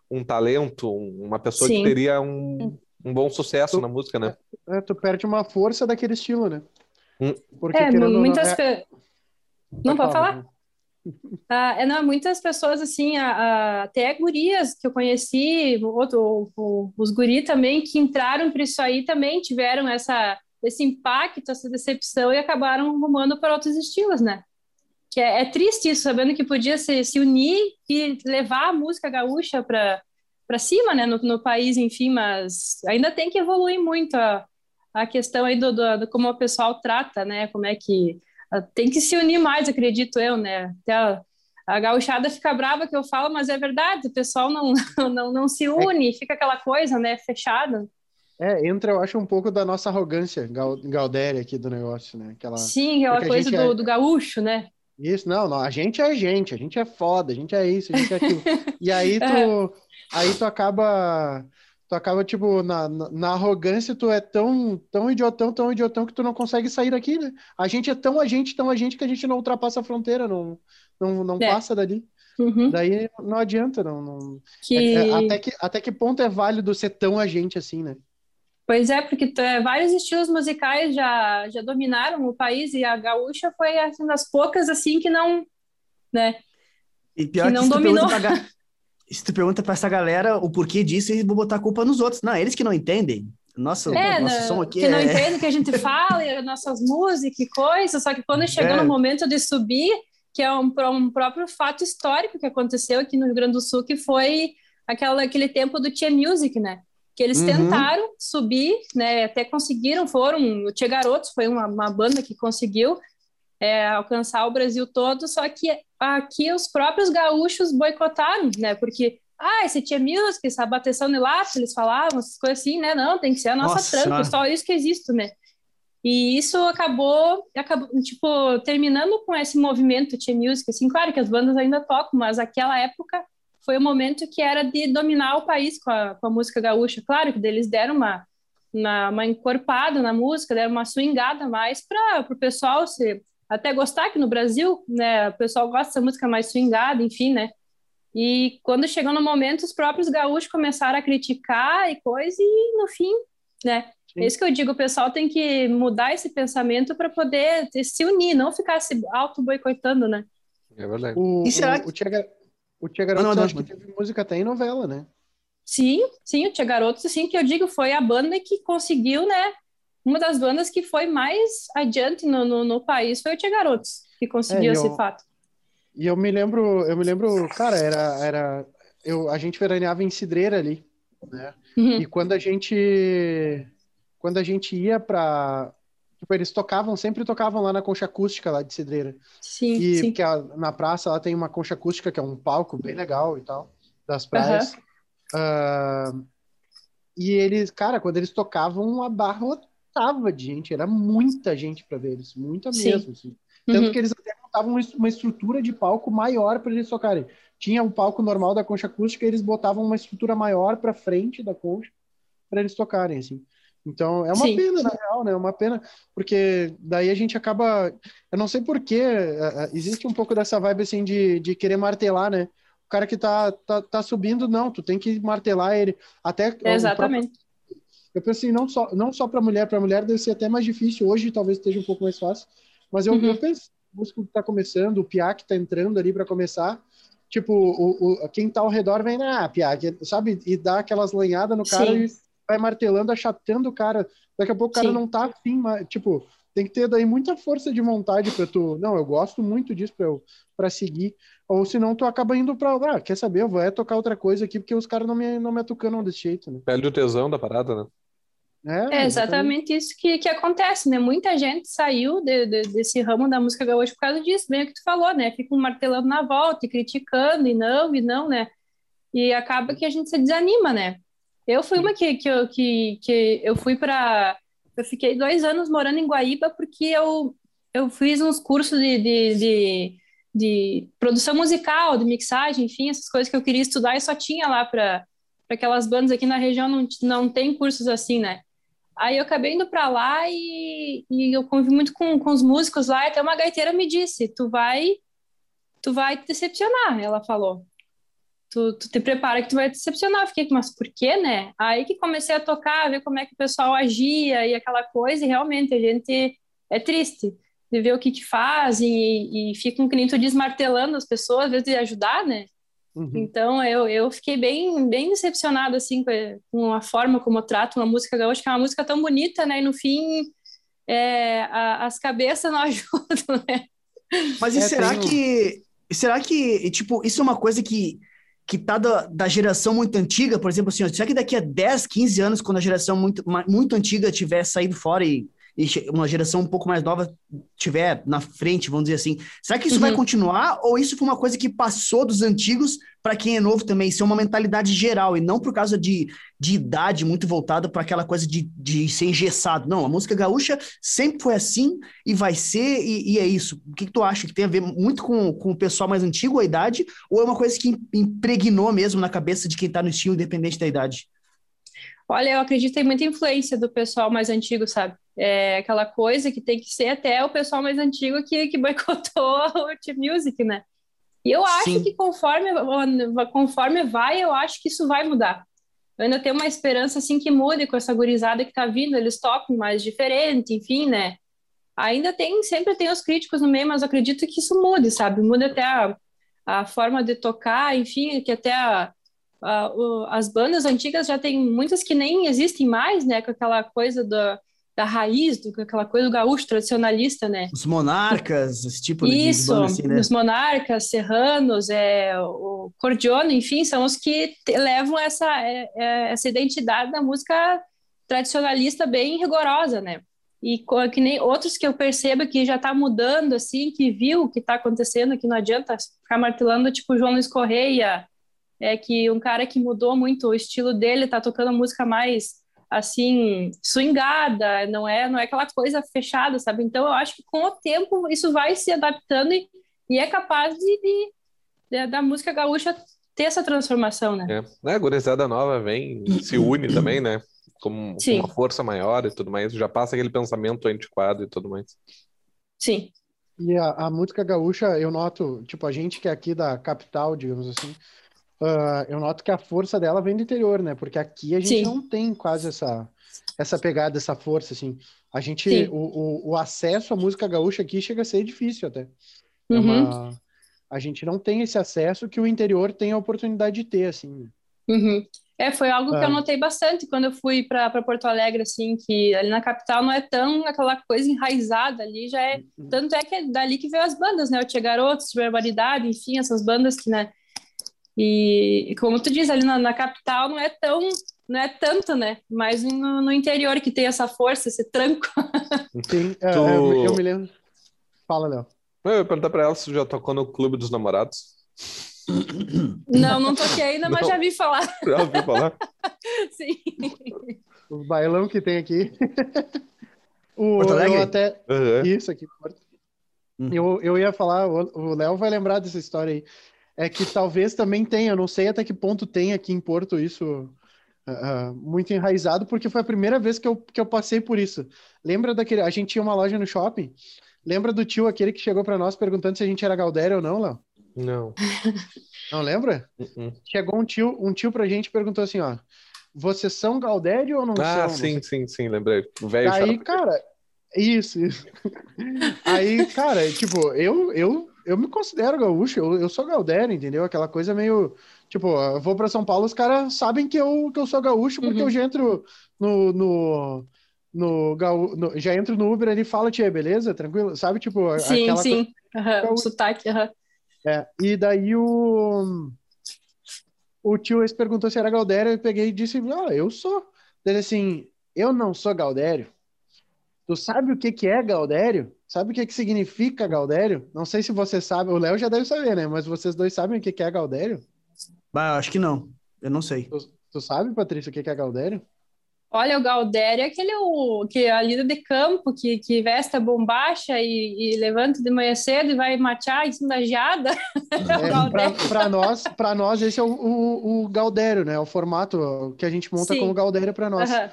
um talento, uma pessoa Sim. que teria um, um bom sucesso tu, na música, né? É, tu perde uma força daquele estilo, né? Hum. Porque, é, muitas não, é... não pode falar? Ah, é, não, muitas pessoas, assim, a, a, até gurias que eu conheci, outro, o, os guri também, que entraram para isso aí, também tiveram essa, esse impacto, essa decepção e acabaram rumando para outros estilos, né? Que é, é, triste isso, sabendo que podia se, se unir e levar a música gaúcha para para cima, né, no, no, país, enfim, mas ainda tem que evoluir muito a, a questão aí do, do, do como o pessoal trata, né, como é que a, tem que se unir mais, acredito eu, né, Até a, a gauchada fica brava que eu falo, mas é verdade, o pessoal não, não, não se une, é. fica aquela coisa, né, fechada. É, entra, eu acho, um pouco da nossa arrogância Galdéria aqui do negócio, né? Aquela, Sim, aquela coisa do, é... do gaúcho, né? Isso, não, não, a gente é gente, a gente é foda, a gente é isso, a gente é aquilo. e aí tu, é. aí tu acaba, tu acaba, tipo, na, na, na, arrogância, tu é tão, tão idiotão, tão idiotão que tu não consegue sair daqui, né? A gente é tão a gente, tão a gente que a gente não ultrapassa a fronteira, não, não, não é. passa dali. Uhum. Daí não adianta, não. não... Que... É, é, até, que, até que ponto é válido ser tão a gente assim, né? Pois é, porque vários estilos musicais já, já dominaram o país e a gaúcha foi assim, das poucas assim que não, né? E pior que, que não se dominou. Pra, se tu pergunta para essa galera o porquê disso, eles vão botar a culpa nos outros. Não, eles que não entendem. Nossa, é, nosso não, som aqui que é... não entendem o que a gente fala, nossas músicas e coisas, só que quando chegou é. no momento de subir, que é um, um próprio fato histórico que aconteceu aqui no Rio Grande do Sul, que foi aquela, aquele tempo do Tia Music, né? Que eles uhum. tentaram subir, né, até conseguiram, foram, o Tia Garotos foi uma, uma banda que conseguiu é, alcançar o Brasil todo, só que aqui os próprios gaúchos boicotaram, né, porque, ah, esse Tia Music, essa bateção de lápis, eles falavam, essas coisas assim, né, não, tem que ser a nossa, nossa tranca, só isso que existe, né, e isso acabou, acabou, tipo, terminando com esse movimento Tia Music, assim, claro que as bandas ainda tocam, mas aquela época foi o momento que era de dominar o país com a, com a música gaúcha. Claro que eles deram uma, uma, uma encorpada na música, deram uma swingada mais para o pessoal se, até gostar, que no Brasil né, o pessoal gosta dessa música mais swingada, enfim, né? E quando chegou no momento, os próprios gaúchos começaram a criticar e coisa, e no fim, né? Sim. É isso que eu digo, o pessoal tem que mudar esse pensamento para poder se unir, não ficar se auto-boicotando, né? É verdade. O, e será que... o, o Tia Garotos não, não, acho que teve música até em novela, né? Sim, sim, o Tia Garotos, assim, que eu digo, foi a banda que conseguiu, né? Uma das bandas que foi mais adiante no, no, no país foi o Tia Garotos, que conseguiu é, esse eu, fato. E eu me lembro, eu me lembro, cara, era, era eu, a gente veraneava em Cidreira ali, né? Uhum. E quando a gente quando a gente ia para Tipo, eles tocavam, sempre tocavam lá na concha acústica lá de Cidreira. Sim, e, sim. Porque a, na praça lá tem uma concha acústica que é um palco bem legal e tal, das praias. Uhum. Uh, e eles, cara, quando eles tocavam, abarrotava de gente, era muita gente para ver eles, muita sim. mesmo. Assim. Tanto uhum. que eles até montavam uma estrutura de palco maior para eles tocarem. Tinha o um palco normal da concha acústica eles botavam uma estrutura maior para frente da concha para eles tocarem, assim. Então, é uma Sim. pena, na real, né? É uma pena, porque daí a gente acaba. Eu não sei porquê, é, é, existe um pouco dessa vibe assim de, de querer martelar, né? O cara que tá, tá, tá subindo, não, tu tem que martelar ele. Até. Exatamente. Próprio... Eu penso assim, não só, não só para mulher, para mulher deve ser até mais difícil. Hoje talvez esteja um pouco mais fácil, mas eu, uhum. eu penso, o músico que tá começando, o Piá que tá entrando ali para começar, tipo, o, o, quem tá ao redor vem, ah, Piá, sabe? E dá aquelas lanhadas no cara Sim. e vai martelando, achatando o cara. Daqui a pouco o cara Sim. não tá afim, mas, tipo, tem que ter daí muita força de vontade para tu. Não, eu gosto muito disso para eu para seguir. Ou senão tu acaba indo para ah, quer saber, eu vou é tocar outra coisa aqui porque os caras não me não me atucanam desse jeito, né? Perde o tesão da parada, né? É, é exatamente isso que, que acontece, né? Muita gente saiu de, de, desse ramo da música gaúcha por causa disso, bem o que tu falou, né? Ficam martelando na volta e criticando, e não, e não, né? E acaba que a gente se desanima, né? Eu fui uma que, que, eu, que, que eu fui para. Eu fiquei dois anos morando em Guaíba porque eu, eu fiz uns cursos de, de, de, de produção musical, de mixagem, enfim, essas coisas que eu queria estudar e só tinha lá para aquelas bandas aqui na região, não, não tem cursos assim, né? Aí eu acabei indo para lá e, e eu convivi muito com, com os músicos lá, até uma gaiteira me disse, tu vai, tu vai te decepcionar, ela falou. Tu, tu te prepara que tu vai te decepcionar. Eu fiquei, mas por quê, né? Aí que comecei a tocar, a ver como é que o pessoal agia e aquela coisa, e realmente a gente é triste de ver o que que fazem e, e ficam que nem tu desmartelando as pessoas, às vezes de ajudar, né? Uhum. Então eu, eu fiquei bem bem decepcionada assim com a forma como eu trato uma música gaúcha, que é uma música tão bonita, né? E no fim é, a, as cabeças não ajudam, né? Mas e é, será tenho... que será que tipo isso é uma coisa que que tá da, da geração muito antiga, por exemplo, assim, será que daqui a 10, 15 anos, quando a geração muito, muito antiga tiver saído fora e e uma geração um pouco mais nova tiver na frente, vamos dizer assim. Será que isso uhum. vai continuar ou isso foi uma coisa que passou dos antigos para quem é novo também? Isso é uma mentalidade geral e não por causa de, de idade muito voltada para aquela coisa de, de ser engessado. Não, a música gaúcha sempre foi assim e vai ser e, e é isso. O que, que, tu acha? Que tem a ver muito com, com o pessoal mais antigo, a idade, ou é uma coisa que impregnou mesmo na cabeça de quem está no estilo, independente da idade? Olha, eu acredito em muita influência do pessoal mais antigo, sabe? É aquela coisa que tem que ser até o pessoal mais antigo que, que boicotou o Chip Music, né? E eu acho Sim. que conforme, conforme vai, eu acho que isso vai mudar. Eu ainda tenho uma esperança assim que mude com essa gurizada que tá vindo, eles tocam mais diferente, enfim, né? Ainda tem, sempre tem os críticos no meio, mas eu acredito que isso mude, sabe? Muda até a, a forma de tocar, enfim, que até a, o, as bandas antigas já tem muitas que nem existem mais, né? Com aquela coisa da da raiz, do, aquela coisa do gaúcho tradicionalista, né? Os monarcas, esse tipo de Isso, assim, né? os monarcas, serranos, é, o cordione, enfim, são os que te, levam essa, é, é, essa identidade da música tradicionalista bem rigorosa, né? E que nem outros que eu percebo que já está mudando, assim, que viu o que está acontecendo, que não adianta ficar martelando, tipo João Luiz Correia, é que um cara que mudou muito o estilo dele, está tocando música mais assim swingada, não é não é aquela coisa fechada, sabe? Então eu acho que com o tempo isso vai se adaptando e, e é capaz de, de, de, da música gaúcha ter essa transformação, né? É, a gurizada nova vem, se une também, né? Com, com, uma força maior e tudo mais, já passa aquele pensamento antiquado e tudo mais. Sim. E a, a música gaúcha, eu noto, tipo, a gente que é aqui da capital, digamos assim, uh, eu noto que a força dela vem do interior, né? Porque aqui a gente Sim. não tem quase essa, essa pegada, essa força, assim. A gente, o, o, o, acesso à música gaúcha aqui chega a ser difícil até. É uhum. uma, a gente não tem esse acesso que o interior tem a oportunidade de ter, assim. Uhum. É, foi algo que eu ah. notei bastante quando eu fui para Porto Alegre, assim, que ali na capital não é tão aquela coisa enraizada ali, já é, uhum. tanto é que é dali que veio as bandas, né, o Tia Garotos, Barbaridade, enfim, essas bandas que, né, e, como tu diz, ali na, na, capital não é tão, não é tanto, né? Mas no, no interior que tem essa força, esse tranco. Sim, é, tu... eu, eu, me lembro. Fala, Léo. Eu ia perguntar pra ela se já tocou no Clube dos Namorados. Não, não toquei ainda, mas não. já vi falar. Já ouvi falar? Sim. O bailão que tem aqui. o, Porto Alegre? até... Uhum. Isso aqui, Porto. Uhum. Eu, eu ia falar, o Léo vai lembrar dessa história aí é que talvez também tenha, eu não sei até que ponto tem aqui em Porto isso uh, muito enraizado, porque foi a primeira vez que eu, que eu passei por isso. Lembra daquele. A gente tinha uma loja no shopping. Lembra do tio aquele que chegou para nós perguntando se a gente era Galdério ou não, Léo? Não. Não lembra? Uh -uh. Chegou um tio, um tio pra gente e perguntou assim, ó. Vocês são Galdério ou não ah, são? Ah, sim, sim, sim, lembrei. O velho Aí, cara, isso, isso. Aí, cara, tipo, eu, eu eu me considero gaúcho, eu, eu sou gaudério, entendeu? Aquela coisa meio. Tipo, eu vou para São Paulo, os caras sabem que eu, que eu sou gaúcho, porque uhum. eu já entro no, no, no, gaú- no- já entro no Uber ali e falo, tia, beleza? Tranquilo? Sabe, tipo, Sim, sim. Então- o sotaque. aham. É, e daí o, o tio esse perguntou se era Galdério, eu peguei e disse, ah, eu sou. Ele assim, eu não sou Galdério. Tu sabe o que que é Galdério? Sabe o que que significa Galdério? Não sei se você sabe, o Léo já deve saber, né? Mas vocês dois sabem o que que é Galdério? Bah, acho que não. Eu não sei. Tu, tu sabe, Patrícia, o que que é Galdério? Olha, o Galdério é aquele o, que é a líder de campo que, que veste a bombacha e, e levanta de manhã cedo e vai matear em cima da geada. É, Galdério. para nós, para nós esse é o, o, o Galdério, né? O formato que a gente monta Sim. como Galdério para nós. Aham.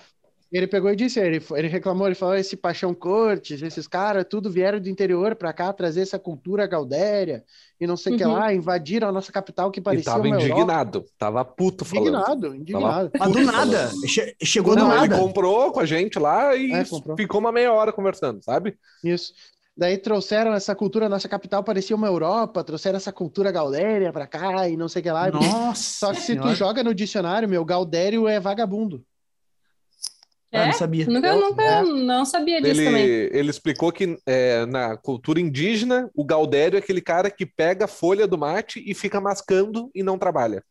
Ele pegou e disse, ele, ele reclamou, ele falou, esse Paixão Cortes, esses caras, tudo vieram do interior para cá trazer essa cultura gaudéria e não sei o que Uhum. lá, invadiram a nossa capital que E parecia tava uma Europa. indignado, tava puto falando. Indignado, indignado. Mas do Puta, nada. Che- chegou Não, do ele nada. comprou com a gente lá e É, ficou uma meia hora conversando, sabe? Isso. Daí trouxeram essa cultura, nossa capital parecia uma Europa, trouxeram essa cultura gaudéria para cá e não sei o que lá. Nossa Só que se tu joga no dicionário, meu, gaudério é vagabundo. Ah, É? não sabia. Nunca, Eu- nunca é. não sabia disso Ele, também. ele explicou que é, na cultura indígena, o Gaudério é aquele cara que pega a folha do mate e fica mascando e não trabalha.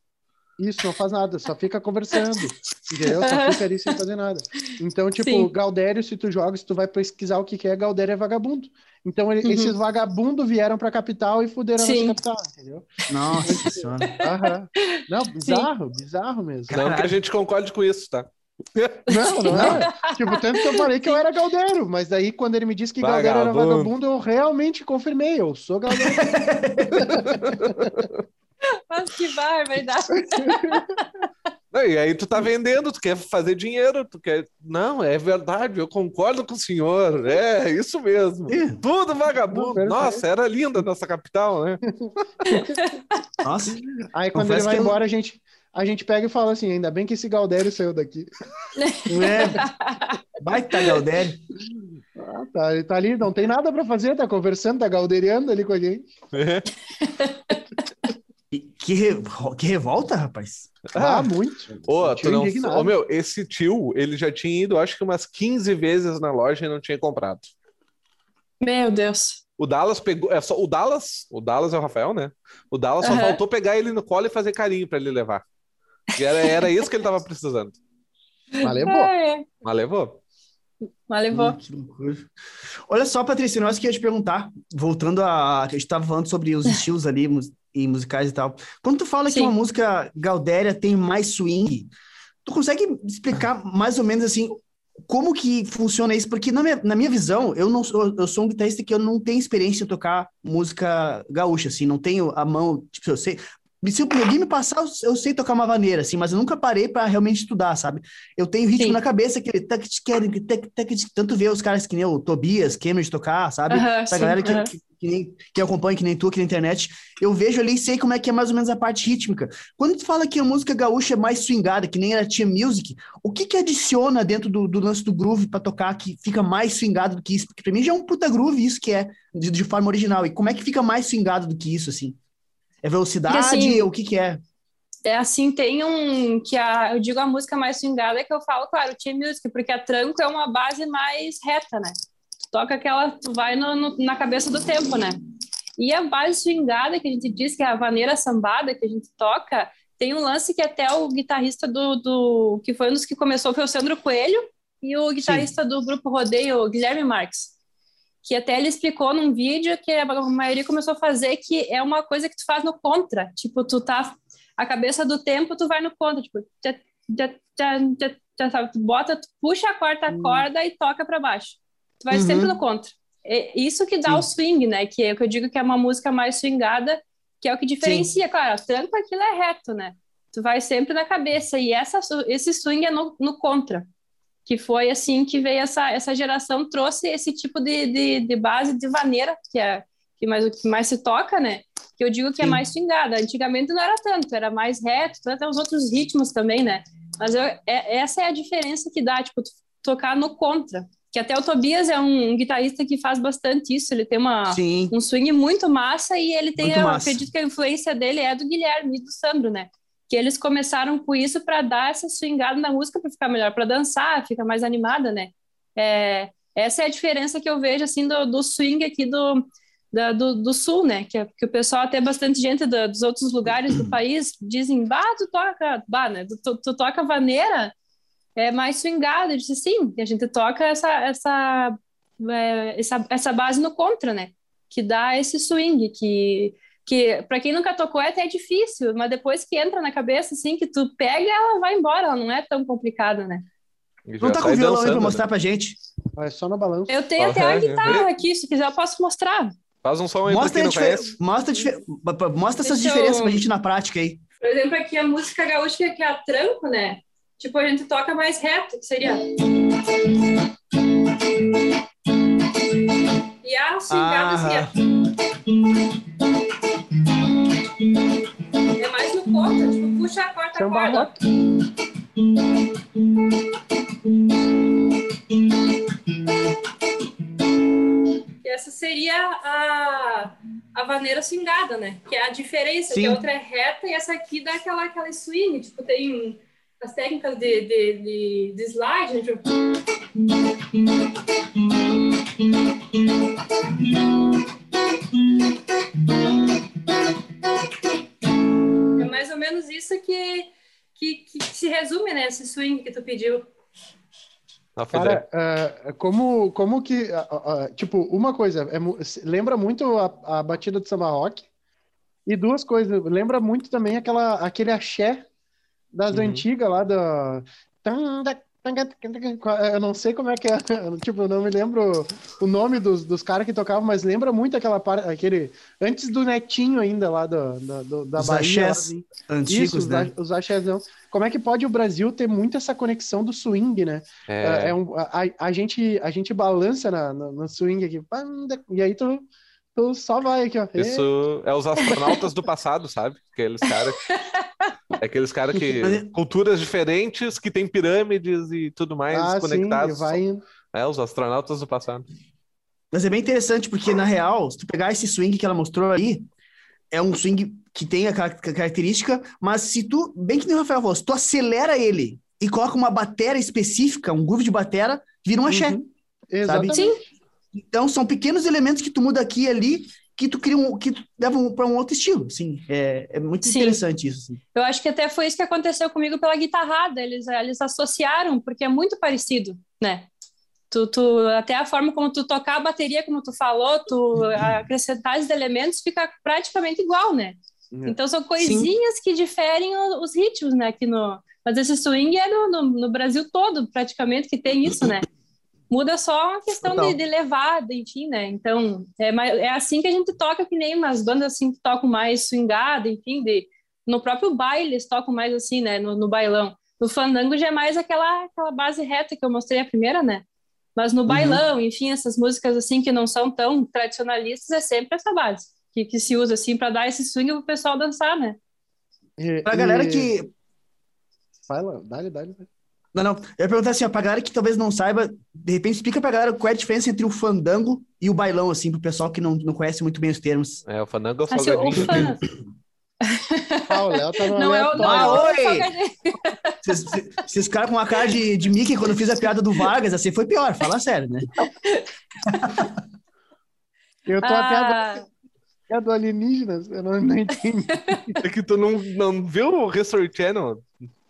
Isso, não faz nada, só fica conversando, entendeu? Só fica ali sem fazer nada. Então, tipo, Sim. Gaudério, se tu joga, se tu vai pesquisar o que que é, Gaudério é vagabundo. Então, ele- Uhum. esses vagabundos vieram pra capital e fuderam a Sim. nossa capital, entendeu? Nossa Senhora. Aham. Não, bizarro, bizarro mesmo. Não que a gente concorde com isso, tá? Não, não é. tipo, tanto que eu falei que eu era Gaudério, mas daí quando ele me disse que Gaudério era Vagabundo. eu realmente confirmei, eu sou Gaudério. Mas que barbaridade. Não, e aí tu tá vendendo, tu quer fazer dinheiro, tu quer. Não, é verdade, eu concordo com o senhor. É, isso mesmo. Tudo vagabundo. Nossa, era linda a nossa capital, né? Nossa. Aí quando Confesso ele vai que eu- embora, a gente, a gente pega e fala assim, ainda bem que esse Gaudério saiu daqui. É. Baita Galdério. Ah, tá, ele tá ali, não tem nada pra fazer, tá conversando, tá gauderiando ali com a gente. Que, que, que revolta, rapaz. Ah, Ah, muito. Ô, não... meu, esse tio, ele já tinha ido, acho que umas 15 vezes na loja e não tinha comprado. Meu Deus. O Dallas pegou. É só, o Dallas, o Dallas é o Rafael, né? O Dallas só Aham. faltou pegar ele no colo e fazer carinho pra ele levar. Era, era isso que ele tava precisando. Mas levou. É, Mas levou. mas levou. Hum, que. Olha só, Patrícia, nós que ia te perguntar, voltando a. A gente estava falando sobre os estilos ali e musicais e tal. Quando tu fala que Sim. uma música Galdéria tem mais swing, tu consegue explicar mais ou menos assim como que funciona isso? Porque na minha, na minha visão, eu não sou, eu sou um guitarrista que eu não tenho experiência em tocar música gaúcha, assim, não tenho a mão, tipo, eu sei. Se alguém me passar, eu- sei tocar uma vaneira, assim, mas eu nunca parei para realmente estudar, sabe? Eu tenho ritmo Sim. na cabeça, aquele tac, tic, tanto ver os caras que nem o Tobias, Cambridge tocar, sabe? Aham, Essa sim, galera que, que, que, nem, que acompanha, que nem tu aqui na internet, eu vejo ali e sei como é que é mais ou menos a parte rítmica. Quando tu fala que a música gaúcha é mais swingada, que nem era Tia Music, o que que adiciona dentro do, do lance do groove pra tocar que fica mais swingado do que isso? Porque pra mim já é um puta groove isso que é, de, de forma original. E como é que fica mais swingado do que isso, assim? É velocidade? Porque, assim, o que que é? É assim, tem um que a, eu digo a música mais swingada é que eu falo, claro, team music, porque a tranco é uma base mais reta, né? Tu toca aquela, tu vai no, no- na cabeça do tempo, né? E a base swingada que a gente diz que é a vaneira sambada que a gente toca, tem um lance que até o guitarrista do, do que foi um dos que começou foi o Sandro Coelho e o guitarrista do grupo Rodeio, o Guilherme Marques. Que até ele explicou num vídeo que a maioria começou a fazer que é uma coisa que tu faz no contra. Tipo, tu tá a cabeça do tempo, tu vai no contra, tipo, tchá, tchá, tchá, tchá, sabe? tu bota, tu puxa a quarta Hum. corda e toca para baixo. Tu vai Uhum. sempre no contra. É isso que dá Sim. o swing, né? Que é o que eu digo que é uma música mais swingada, que é o que diferencia. Claro, a tranco aquilo é reto, né? Tu vai sempre na cabeça. E essa, esse swing é no, no contra. Que foi assim que veio essa, essa geração, trouxe esse tipo de, de, de base de vaneira, que é que mais, o que mais se toca, né? Que eu digo que é Sim. mais swingada. Antigamente não era tanto, era mais reto, até os outros ritmos também, né? Mas eu, é, essa é a diferença que dá, tipo, tocar no contra. Que até o Tobias é um, um guitarrista que faz bastante isso, ele tem uma, Sim. um swing muito massa e ele tem, Muito eu massa. acredito que a influência dele é do Guilherme e do Sandro, né? Que eles começaram com isso para dar essa swingada na música para ficar melhor para dançar, fica mais animada, né? É, essa é a diferença que eu vejo, assim, do, do swing aqui do, da, do, do, sul, né? Que, que o pessoal, até bastante gente do, dos outros lugares do país, dizem, bah, tu toca, bah, né? Tu, tu toca vaneira, é mais swingado. Eu disse, sim, a gente toca essa, essa, é, essa, essa base no contra, né? Que dá esse swing, que, que para quem nunca tocou é até difícil, mas depois que entra na cabeça, assim, que tu pega, ela vai embora, ela não é tão complicada, né? Não tá com violão aí pra mostrar né? pra gente? É só no balanço. Eu tenho até a guitarra aqui, se quiser eu posso mostrar. Faz um som aí mostra pra quem. Mostra, mostra essas Deixa diferenças eu... pra gente na prática aí. Por exemplo, aqui a música gaúcha, que é a tranco, né? Tipo, a gente toca mais reto, que seria... E a swingada ah. É mais no conta, tipo, puxa a quarta corda. essa seria a, a vaneira swingada, né? Que é a diferença, Sim. que a outra é reta e essa aqui dá aquela, aquela swing. Tipo, tem as técnicas de, de, de, de slide, né? Tipo... É mais ou menos isso que, que, que se resume, né? Esse swing que tu pediu. Cara, uh, como, como que. Uh, uh, tipo, uma coisa, é, lembra muito a, a batida do samba rock. E duas coisas, lembra muito também aquela, aquele axé das uhum. antigas lá da. Eu não sei como é que é, tipo, eu não me lembro o nome dos, dos caras que tocavam, mas lembra muito aquela parte, aquele, antes do Netinho ainda lá do, do, da os Bahia. Assim. antigos, Isso, né? Os axézão. Como é que pode o Brasil ter muito essa conexão do swing, né? É. é, é um, a, a, gente, a gente balança na, na, no swing aqui, e aí tu, tu só vai aqui, ó. Isso é os astronautas do passado, sabe? Aqueles caras É aqueles caras que. Culturas diferentes, que tem pirâmides e tudo mais ah, conectados. Sim, vai... É, os astronautas do passado. Mas é bem interessante, porque na real, se tu pegar esse swing que ela mostrou aí, é um swing que tem a característica, mas se tu, bem que nem o Rafael falou, se tu acelera ele e coloca uma bateria específica, um groove de bateria, vira um axé. Uhum. Sabe? Sim. Então são pequenos elementos que tu muda aqui e ali que tu cria um, que tu leva um, para um outro estilo, assim, é, é muito Sim. interessante isso. Assim. Eu acho que até foi isso que aconteceu comigo pela guitarrada, eles, eles associaram, porque é muito parecido, né? Tu, tu, até a forma como tu tocar a bateria, como tu falou, tu acrescentar os elementos fica praticamente igual, né? É. Então são coisinhas Sim. que diferem os, os ritmos, né? Aqui no, mas esse swing é no, no, no Brasil todo, praticamente, que tem isso, né? Muda só a questão de, de, levar, enfim, né? Então, é, é assim que a gente toca, que nem umas bandas assim que tocam mais swingada, enfim, de, no próprio baile eles tocam mais assim, né? No, no, bailão. No fandango já é mais aquela, aquela base reta que eu mostrei a primeira, né? Mas no uhum. bailão, enfim, essas músicas assim que não são tão tradicionalistas, é sempre essa base que, que se usa assim para dar esse swing pro pessoal dançar, né? E, pra galera e... que. Fala, dá-lhe, dá-lhe. Não, não. Eu ia perguntar assim, ó, pra galera que talvez não saiba, de repente explica pra galera qual é a diferença entre o fandango e o bailão, assim, pro pessoal que não, não conhece muito bem os termos. É, o fandango é o salgadinho. Assim, o fan... ah, o Léo tá no Não é o não, ah, oi! Esses caras com uma cara de, de Mickey quando eu fiz a piada do Vargas, assim, foi pior, fala sério, né? eu tô ah. até agora é do alienígenas, eu não, não entendi. É que tu não, não viu o History Channel,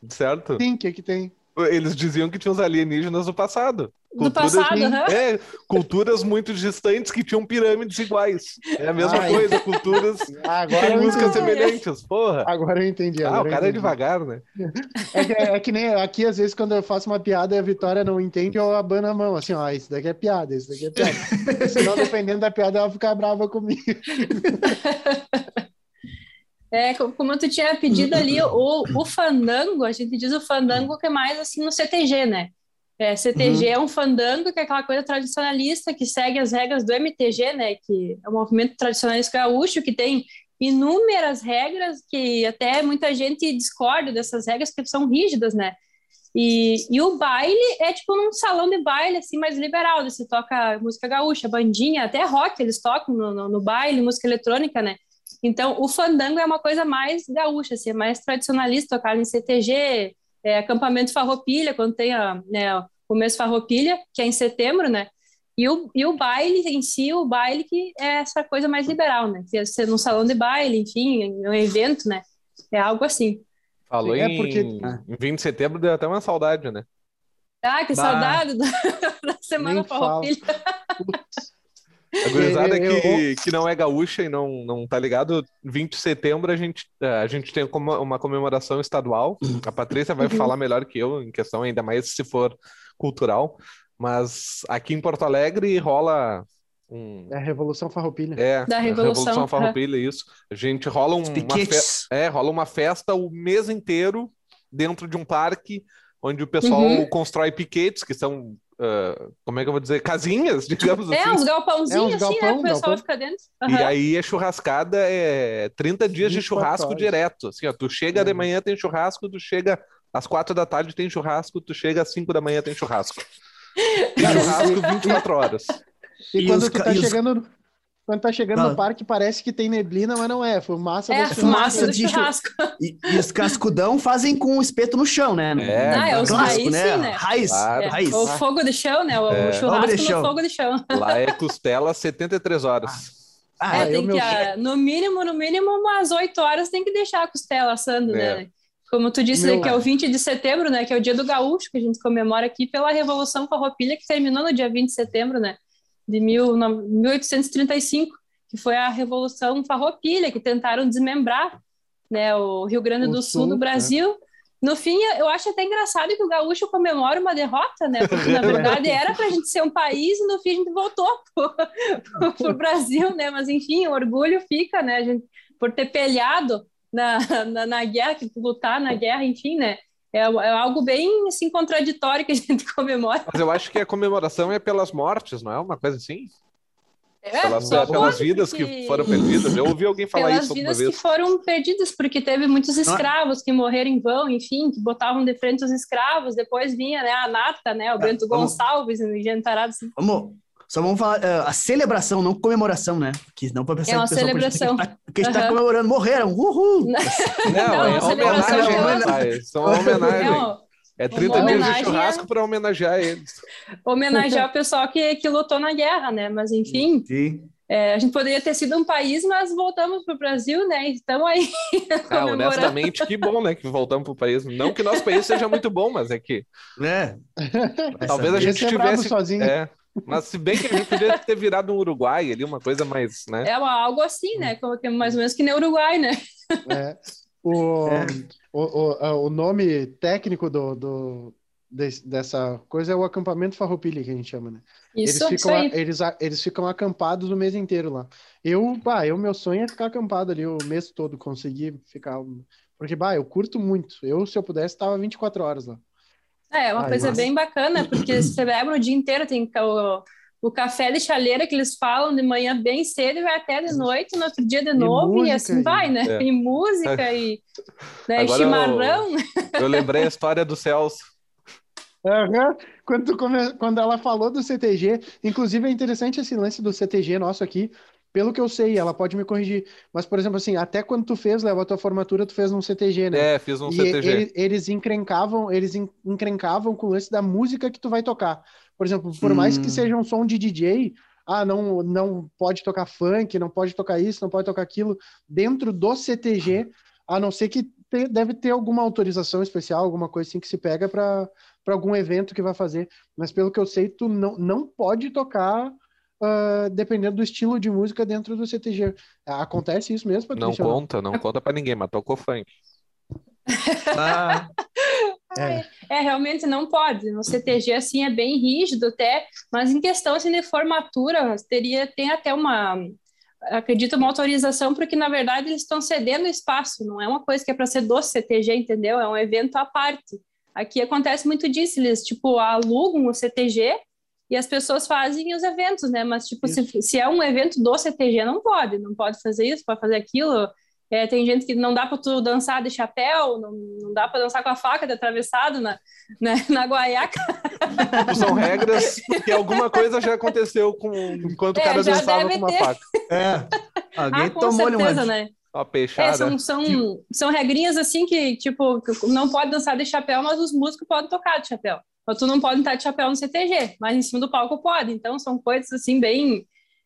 certo? Sim, que é que tem? Eles diziam que tinham os alienígenas do passado. Do passado, uhum. é, culturas muito distantes que tinham pirâmides iguais. É a mesma Ai. coisa, culturas agora com músicas semelhantes, porra. Agora eu entendi. ah, o cara é devagar, né? É que, é que, nem aqui, às vezes, quando eu faço uma piada e a Vitória não entende, eu abano a mão, assim, ó, isso daqui é piada, isso daqui é piada. Senão, dependendo da piada, ela vai ficar brava comigo. É, como tu tinha pedido ali, o, o fandango, a gente diz o fandango que é mais assim no CTG, né? É, CTG uhum. é um fandango, que é aquela coisa tradicionalista que segue as regras do MTG, né? Que é o movimento tradicionalista gaúcho, que tem inúmeras regras que até muita gente discorda dessas regras que são rígidas, né? E, e o baile é tipo num salão de baile assim mais liberal, você toca música gaúcha, bandinha, até rock eles tocam no, no, no baile, música eletrônica, né? Então, o fandango é uma coisa mais gaúcha, assim, é mais tradicionalista, tocar em CTG, é, acampamento farroupilha, quando tem a, né, mês Farroupilha, que é em setembro, né? E o, e o baile em si, o baile que é essa coisa mais liberal, né? Que é ser num salão de baile, enfim, um evento, né? É algo assim. Falou em, é porque- em 20 de setembro, deu até uma saudade, né? Ah, que Bah. saudade da, da Semana. Farroupilha. A gurizada Eu- que, que não é gaúcha e não, não tá ligado, 20 de setembro a gente, eh, a gente tem como uma comemoração estadual. A Patrícia vai Uhum. falar melhor que eu em questão, ainda mais se for cultural. Mas aqui em Porto Alegre rola um. É a Revolução Farroupilha. É, Da a Revolução, Revolução é. Farroupilha, isso. A gente rola um, uma fe... É, rola uma festa o mês inteiro dentro de um parque onde o pessoal Uhum. constrói piquetes, que são, ah, como é que eu vou dizer, casinhas, digamos É, assim. uns galpãozinhos, É, uns assim, né? O pessoal galpão. fica dentro. E Aham. aí a churrascada é 30 dias de 24 churrasco horas. direto. Assim, ó, tu chega de Uhum. manhã tem churrasco, tu chega às quatro da tarde tem churrasco, tu chega às 5 da manhã tem churrasco. E Cara, churrasco 24 horas. E, E quando os tu tá e os- chegando, quando tá chegando Fala. no parque, parece que tem neblina, mas não é. Fumaça É da a chuva. fumaça do de chu- churrasco. E, e os cascudão fazem com o espeto no chão, né? É, Ah, é os clássico, raiz, né? sim, né? Raiz, Claro. É, raiz. O fogo de chão, né? O, É. churrasco Fogo de chão. no fogo de chão. Lá é costela 73 horas. Ah, É, eu, tem meu- que, ah, no mínimo, no mínimo, umas oito horas tem que deixar a costela assando, É. né? Como tu disse, Meu- que é o 20 de setembro, né? Que é o dia do gaúcho, que a gente comemora aqui pela Revolução Farroupilha, que terminou no dia 20 de setembro, né? De mil, no- 1835, que foi a Revolução Farroupilha, que tentaram desmembrar né, o Rio Grande O do Sul, Sul, do Brasil. No fim, eu acho até engraçado que o gaúcho comemora uma derrota, né? Porque, na verdade, era para a gente ser um país e, no fim, a gente voltou para o Brasil, né? Mas, enfim, o orgulho fica, né? A gente, por ter pelhado na, na, na guerra, que lutar na guerra, enfim, né? É, é algo bem, assim, contraditório que a gente comemora. Mas eu acho que a comemoração é pelas mortes, não é uma coisa assim? É, Pelas, só pelas vidas porque- que foram perdidas. Eu ouvi alguém falar pelas isso alguma vidas vez. que foram perdidas, porque teve muitos escravos que morreram em vão, enfim, que botavam de frente os escravos, depois vinha né, a nata, né, o Bento vamos- Gonçalves, inventado assim. Vamos, só vamos falar ah, a celebração, não comemoração, né? Que não pode pensar É uma que o celebração. pensar que, a gente tá Aham. comemorando, morreram, uhul! Não, Não, é a celebração homenagem, é uma- rapaz. São uma homenagem. É, ó, É 30 uma dias de homenagem churrasco é- para homenagear eles. homenagear o pessoal que, que lutou na guerra, né, mas enfim, Sim. é, a gente poderia ter sido um país, mas voltamos para o Brasil, né, então aí Ah, honestamente, que bom, né? Que voltamos pro país. Não que nosso país seja muito bom, mas é que É. Vai talvez a gente é tivesse. sozinho. É, mas se bem que a gente podia ter virado um Uruguai ali, uma coisa mais, né? É uma- algo assim, né, como que- mais ou menos que nem Uruguai, né. É. O, É. o, o, o nome técnico do, do, des- dessa coisa é o acampamento Farroupilha, que a gente chama, né? Isso, eles, isso ficam, aí. eles, eles ficam acampados o mês inteiro lá. Eu, bah, eu, meu sonho é ficar acampado ali o mês todo, conseguir ficar. Porque, bah, eu curto muito. Eu, se eu pudesse, estava 24 horas lá. É, uma Ai, coisa massa. bem bacana, porque você leva o dia inteiro, tem o, o café de chaleira que eles falam de manhã bem cedo e vai até de noite, no outro dia de novo, e, música, assim e- vai, né? É. E música, e, né, e Agora eu- chimarrão. Eu lembrei a história do Celso. Aham. Quando, tu come- Quando ela falou do CTG, inclusive é interessante esse lance do CTG nosso aqui, pelo que eu sei, ela pode me corrigir, mas, por exemplo, assim, até quando tu fez, Léo, a tua formatura, tu fez num CTG, né? É, fiz um E CTG. ele- eles encrencavam, eles en- encrencavam com o lance da música que tu vai tocar. Por exemplo, por mais que Hum. seja um som de DJ, ah, não, não pode tocar funk, não pode tocar isso, não pode tocar aquilo, dentro do CTG, a não ser que te- deve ter alguma autorização especial, alguma coisa assim que se pega para algum evento que vai fazer. Mas pelo que eu sei, tu não, não pode tocar ah, dependendo do estilo de música dentro do CTG. Acontece isso mesmo, Não conta, não conta pra ninguém, mas tocou funk. Ah, É. É, realmente não pode. No CTG, assim, é bem rígido até, mas em questão, assim, de formatura, teria, tem até uma, acredito, uma autorização, porque, na verdade, eles estão cedendo espaço, não é uma coisa que é para ser do CTG, entendeu? É um evento à parte. Aqui acontece muito disso, eles, tipo, alugam o CTG e as pessoas fazem os eventos, né? Mas, tipo, se, se é um evento do CTG, não pode, não pode fazer isso, pode fazer aquilo. É, tem gente que não dá para tu dançar de chapéu, não, não dá para dançar com a faca de atravessado na, na, na guaiaca. São regras que alguma coisa já aconteceu com enquanto o É, cara já dançava com uma ter. faca. é. Alguém Ah, com tomou-lhe uma. certeza, né? Uma É, peixada. são, são, são regrinhas assim que, tipo, que não pode dançar de chapéu, mas os músicos podem tocar de chapéu. Mas tu não pode estar de chapéu no CTG, mas em cima do palco pode. Então são coisas assim bem,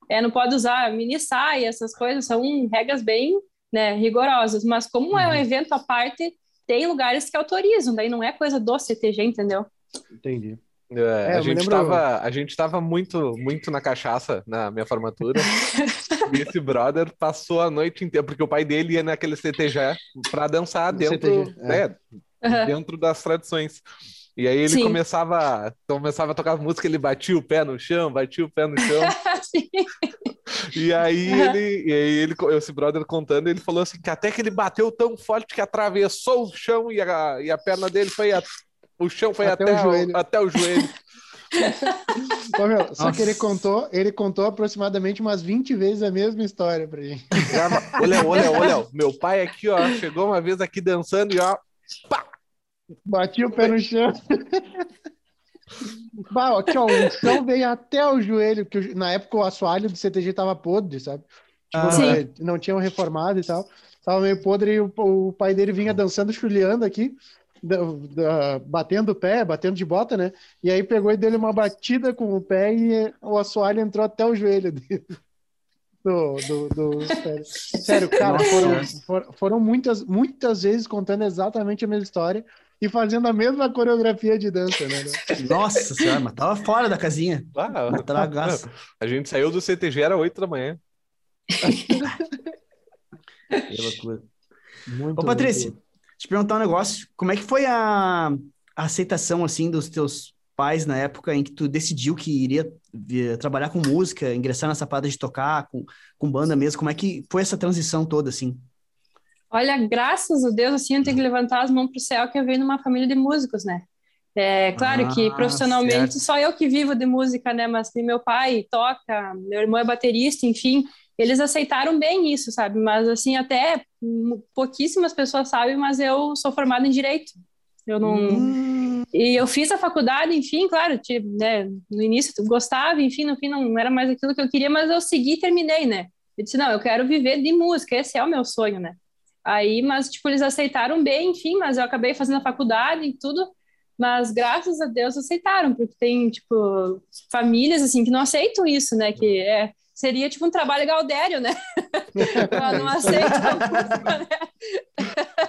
é, não pode usar mini saia, essas coisas são regras bem, né, rigorosas. Mas como é um uhum. evento à parte, tem lugares que autorizam, daí não é coisa do CTG, entendeu? Entendi. É, é, a, gente lembro... tava, a gente tava muito, muito na cachaça na minha formatura. e esse brother passou a noite inteira, porque o pai dele ia naquele CTG para dançar dentro, CTG, né, é. dentro das tradições. E aí ele Sim. começava, começava a tocar música, ele batia o pé no chão, batia o pé no chão. e aí uhum. ele, e aí ele, esse brother contando, ele falou assim que até que ele bateu tão forte que atravessou o chão e a, e a perna dele foi a, o chão foi até, até o joelho. Até o joelho. Ô, meu, só que ele contou, ele contou aproximadamente umas 20 vezes a mesma história pra gente. Olha, olha, olha, meu pai aqui, ó, chegou uma vez aqui dançando e ó, pá, Bati o pé no chão. bah, ó, o chão veio até o joelho, porque na época o assoalho do CTG tava podre, sabe? Tipo, ah. não, não tinham reformado e tal. Tava meio podre e o, o pai dele vinha dançando, chuleando aqui, da, da, batendo o pé, batendo de bota, né? E aí pegou e deu uma batida com o pé e o assoalho entrou até o joelho dele. Do, do, do... Sério, cara, foram, foram, foram muitas, muitas vezes contando exatamente a mesma história e fazendo a mesma coreografia de dança, né? Nossa senhora, mas tava fora da casinha. Ah, a gente saiu do CTG, era 8 da manhã. que loucura. Muito Ô, Patrícia, muito... te perguntar um negócio. Como é que foi a, a aceitação, assim, dos teus pais na época em que tu decidiu que iria trabalhar com música, ingressar nessa parada de tocar, com, com banda mesmo? Como é que foi essa transição toda, assim? Olha, graças a Deus, assim, eu tenho que levantar as mãos para o céu que eu venho numa família de músicos, né? É claro ah, que profissionalmente certo. só eu que vivo de música, né? Mas meu pai toca, meu irmão é baterista, enfim, eles aceitaram bem isso, sabe? Mas assim, até pouquíssimas pessoas sabem, mas eu sou formada em direito. Eu não. Hum. E eu fiz a faculdade, enfim, claro, tipo, né, no início gostava, enfim, no fim não era mais aquilo que eu queria, mas eu segui e terminei, né? Eu disse, não, eu quero viver de música, esse é o meu sonho, né? Aí, mas, tipo, eles aceitaram bem, enfim, mas eu acabei fazendo a faculdade e tudo, mas graças a Deus aceitaram, porque tem, tipo, famílias, assim, que não aceitam isso, né, que é, seria, tipo, um trabalho gaudério, né, não aceitam né?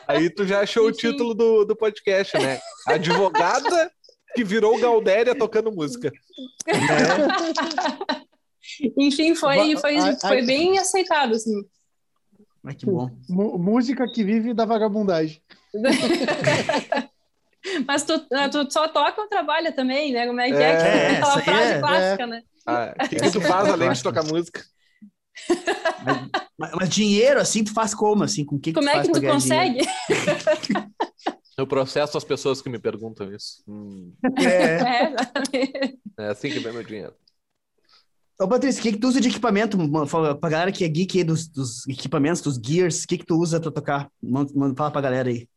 Aí tu já achou enfim. o título do, do podcast, né, advogada que virou Gaudéria tocando música. É. Enfim, foi, foi, foi bem aceitado, assim. Mas que bom. M música que vive da vagabundagem. Mas tu, ah, tu, só toca ou trabalha também, né? Como é que é? é, é aquela frase é, clássica, é. né? Ah, o que, que tu faz além de tocar música? Mas, mas, dinheiro, assim, tu faz como? Assim, com que como que é que tu consegue? Eu processo as pessoas que me perguntam isso. Hum. É. é assim que vem meu dinheiro. Ô, Patrícia, o que, que tu usa de equipamento? Fala pra galera que é geek aí dos, dos equipamentos, dos gears, o que, que tu usa pra tocar? Manda, fala pra galera aí.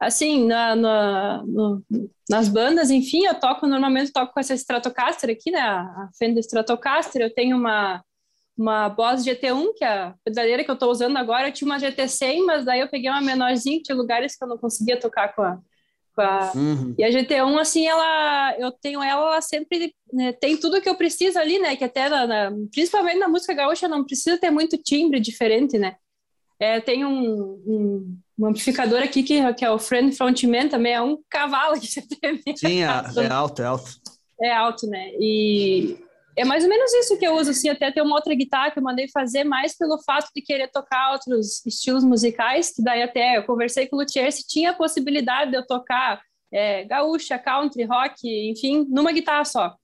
Assim, na, na no, nas bandas, enfim, eu toco, normalmente toco com essa Stratocaster aqui, né? A Fender Stratocaster. Eu tenho uma, uma Boss GT1, que é a pedaleira que eu tô usando agora. Eu tinha uma GT100, mas daí eu peguei uma menorzinha, tinha lugares que eu não conseguia tocar com a, a... Uhum. E a GT1, assim, ela, eu tenho ela, ela sempre né, tem tudo que eu preciso ali, né? Que até, na, na, principalmente na música gaúcha, não precisa ter muito timbre diferente, né? É, tem um, um, um, amplificador aqui que, que é o Friend Frontman, também é um cavalo que você tem. Sim, é, é alto, é alto. É alto, né? E é mais ou menos isso que eu uso, assim, até tem uma outra guitarra que eu mandei fazer mais pelo fato de querer tocar outros estilos musicais, que daí até eu conversei com o Luthier se tinha a possibilidade de eu tocar é, gaúcha, country, rock, enfim, numa guitarra só.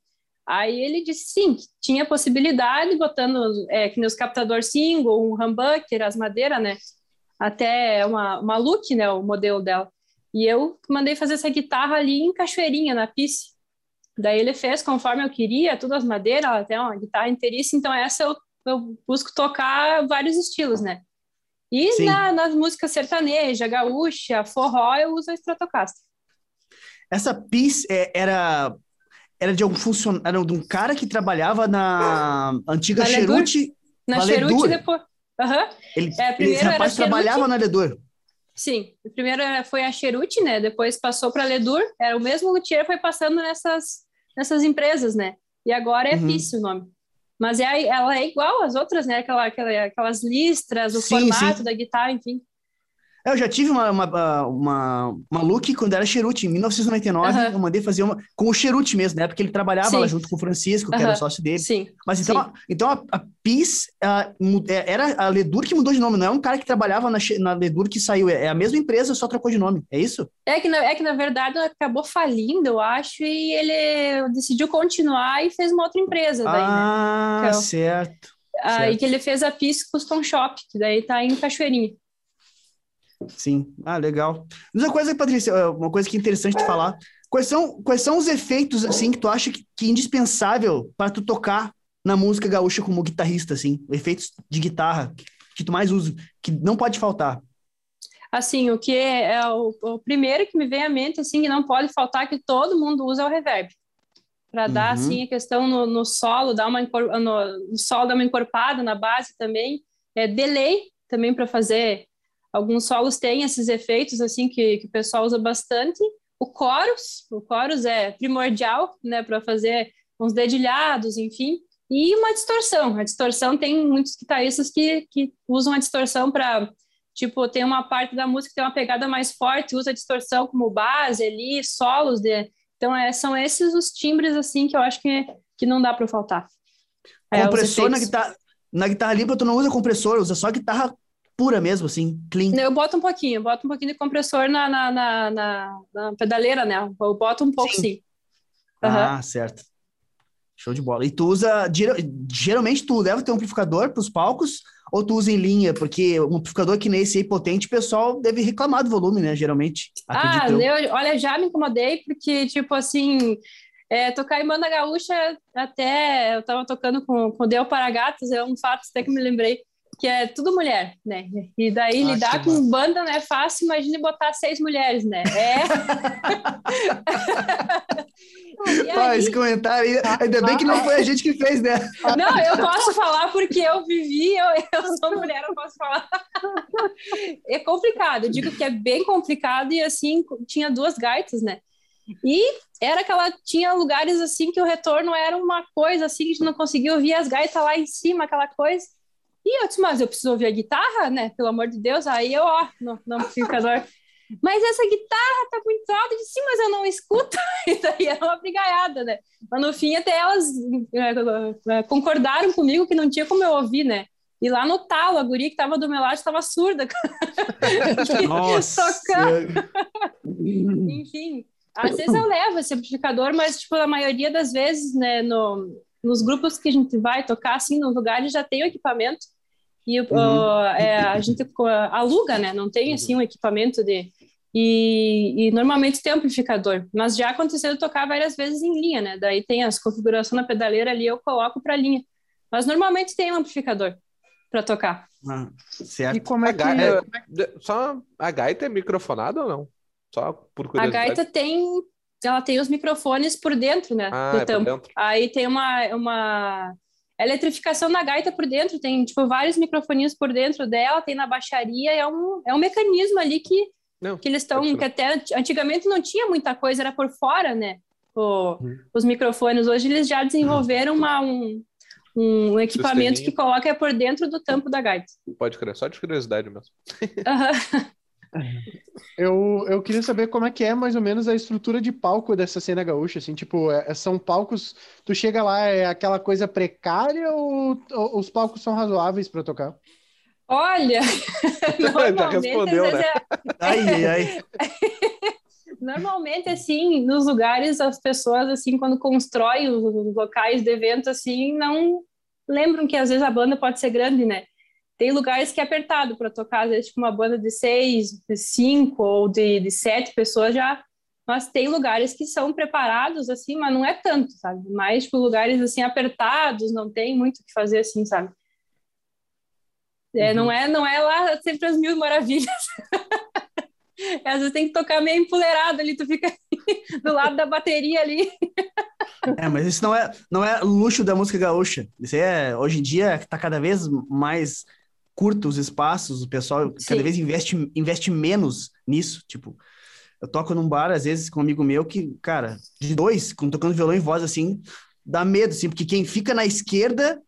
Aí ele disse sim, que tinha possibilidade, botando é, que nos captador single, um humbucker, as madeiras, né? Até uma, uma look, né? O modelo dela. E eu mandei fazer essa guitarra ali em Cachoeirinha, na pista. Daí ele fez conforme eu queria, todas as madeiras, até uma guitarra inteiriça, então essa eu, eu busco tocar vários estilos, né? E na, nas músicas sertaneja, gaúcha, forró, eu uso a Stratocaster. Essa PIS é, era era de algum funcionário, de um cara que trabalhava na antiga Cherute. Na Cherute depois. Uhum. Ele, é, esse rapaz trabalhava na Ledor. Sim, primeiro foi a Cheruti, né? Depois passou para a Ledur, era o mesmo luthier, foi passando nessas, nessas empresas, né? E agora é uhum. O nome. Mas é, ela é igual às outras, né? Aquela, aquela, aquelas listras, o sim, formato sim. da guitarra, enfim. É, eu já tive uma, uma, uma, uma look quando era Cheruti, em 1999, uhum. eu mandei fazer uma com o Cheruti mesmo, né? Porque ele trabalhava Sim. lá junto com o Francisco, que uhum. era sócio dele. Sim. Mas então, Sim. A, então a, a PIS é, era a Ledur que mudou de nome, não é um cara que trabalhava na, na Ledur que saiu, é, é a mesma empresa, só trocou de nome, é isso? É que, na, é que na verdade acabou falindo, eu acho, e ele decidiu continuar e fez uma outra empresa daí, né? ah, né? Então, certo. Aí certo. que ele fez a PIS Custom Shop, que daí tá em Cachoeirinha. Sim. Ah, legal. Mas uma coisa, Patrícia, é, uma coisa que é interessante de falar. Quais são, quais são os efeitos, assim, que tu acha que, que é indispensável para tu tocar na música gaúcha como guitarrista, assim? Efeitos de guitarra que, que tu mais usa, que não pode faltar. Assim, o que é, é o, o, primeiro que me vem à mente, assim, que não pode faltar, que todo mundo usa é o reverb. Para dar, uhum. assim, a questão no, no solo, dar uma, no, no solo dar uma encorpada, na base também. É delay também para fazer Alguns solos têm esses efeitos assim que, que o pessoal usa bastante. O chorus, o chorus é primordial, né, para fazer uns dedilhados, enfim. E uma distorção. A distorção tem muitos guitarristas que, que usam a distorção para tipo, tem uma parte da música que tem uma pegada mais forte, usa a distorção como base ali, solos de então é, são esses os timbres assim que eu acho que, que não dá para faltar. É, compressor na guitarra, na guitarra limpa tu não usa compressor, usa só guitarra pura mesmo, assim, clean. Eu boto um pouquinho, boto um pouquinho de compressor na, na, na, na, na pedaleira, né? Eu boto um pouco, sim. sim. Uhum. Ah, certo. Show de bola. E tu usa, geralmente tu leva teu amplificador para os palcos ou tu usa em linha? Porque um amplificador que nesse aí potente, o pessoal deve reclamar do volume, né? Geralmente. Ah, eu, olha, já me incomodei porque, tipo assim, é, tocar em banda gaúcha até eu tava tocando com, com Deu para Gatos, é um fato até que me lembrei que é tudo mulher, né? E daí ah, lidar com massa. banda não é fácil, imagine botar seis mulheres, né? É. Pô, esse comentário aí, ainda bem que não foi a gente que fez, né? Não, eu posso falar porque eu vivi, eu, eu sou mulher, eu posso falar. É complicado, eu digo que é bem complicado e assim, tinha duas gaitas, né? E era que ela tinha lugares assim que o retorno era uma coisa assim que a gente não conseguia ouvir as gaitas lá em cima, aquela coisa. E eu disse, mas eu preciso ouvir a guitarra, né? Pelo amor de Deus. Aí eu, ó, no, no amplificador. Mas essa guitarra tá muito alta. Eu disse, sim, mas eu não escuto. E daí era uma brigaiada, né? Mas no fim, até elas é, é, concordaram comigo que não tinha como eu ouvir, né? E lá no talo, a guria que tava do meu lado estava surda. Nossa! Enfim, às vezes eu levo esse amplificador, mas, tipo, a maioria das vezes, né, no, nos grupos que a gente vai tocar, assim, nos lugares já tem o equipamento e uhum. uh, é, a gente aluga, né? Não tem, assim, um equipamento de... E, e, normalmente tem amplificador, mas já aconteceu de tocar várias vezes em linha, né? Daí tem as configurações na pedaleira ali, eu coloco para linha. Mas normalmente tem um amplificador para tocar. Ah, certo. E como é que... É, só a gaita é microfonada ou não? Só por curiosidade. A gaita tem ela tem os microfones por dentro, né? Ah, do é tampo. Dentro. Aí tem uma, uma eletrificação na gaita por dentro, tem tipo vários microfoninhos por dentro dela, tem na baixaria, é um, é um mecanismo ali que, não, que eles estão, que até antigamente não tinha muita coisa, era por fora, né? O, hum. Os microfones, hoje eles já desenvolveram uma, um, um equipamento que coloca por dentro do tampo da gaita. Pode crer, só de curiosidade mesmo. Uhum. Eu, eu queria saber como é que é mais ou menos a estrutura de palco dessa cena gaúcha, assim, tipo, é, são palcos, tu chega lá, é aquela coisa precária ou, ou os palcos são razoáveis para tocar? Olha, já respondeu, né? É... ai, ai. Normalmente, assim, nos lugares, as pessoas, assim, quando constroem os locais de evento, assim, não lembram que às vezes a banda pode ser grande, né? Tem lugares que é apertado para tocar, às vezes, tipo, uma banda de seis, de cinco ou de, de sete pessoas já. Mas tem lugares que são preparados, assim, mas não é tanto, sabe? Mais, tipo, lugares, assim, apertados, não tem muito o que fazer, assim, sabe? É, uhum. não, é, não é lá sempre as mil maravilhas. Às vezes tem que tocar meio empoleirado ali, tu fica do lado da bateria ali. É, mas isso não é, não é luxo da música gaúcha. Isso é, hoje em dia, está cada vez mais curta os espaços, o pessoal Sim. cada vez investe, investe menos nisso, tipo, eu toco num bar, às vezes, com um amigo meu, que, cara, de dois, com- tocando violão e voz, assim, dá medo, assim, porque quem fica na esquerda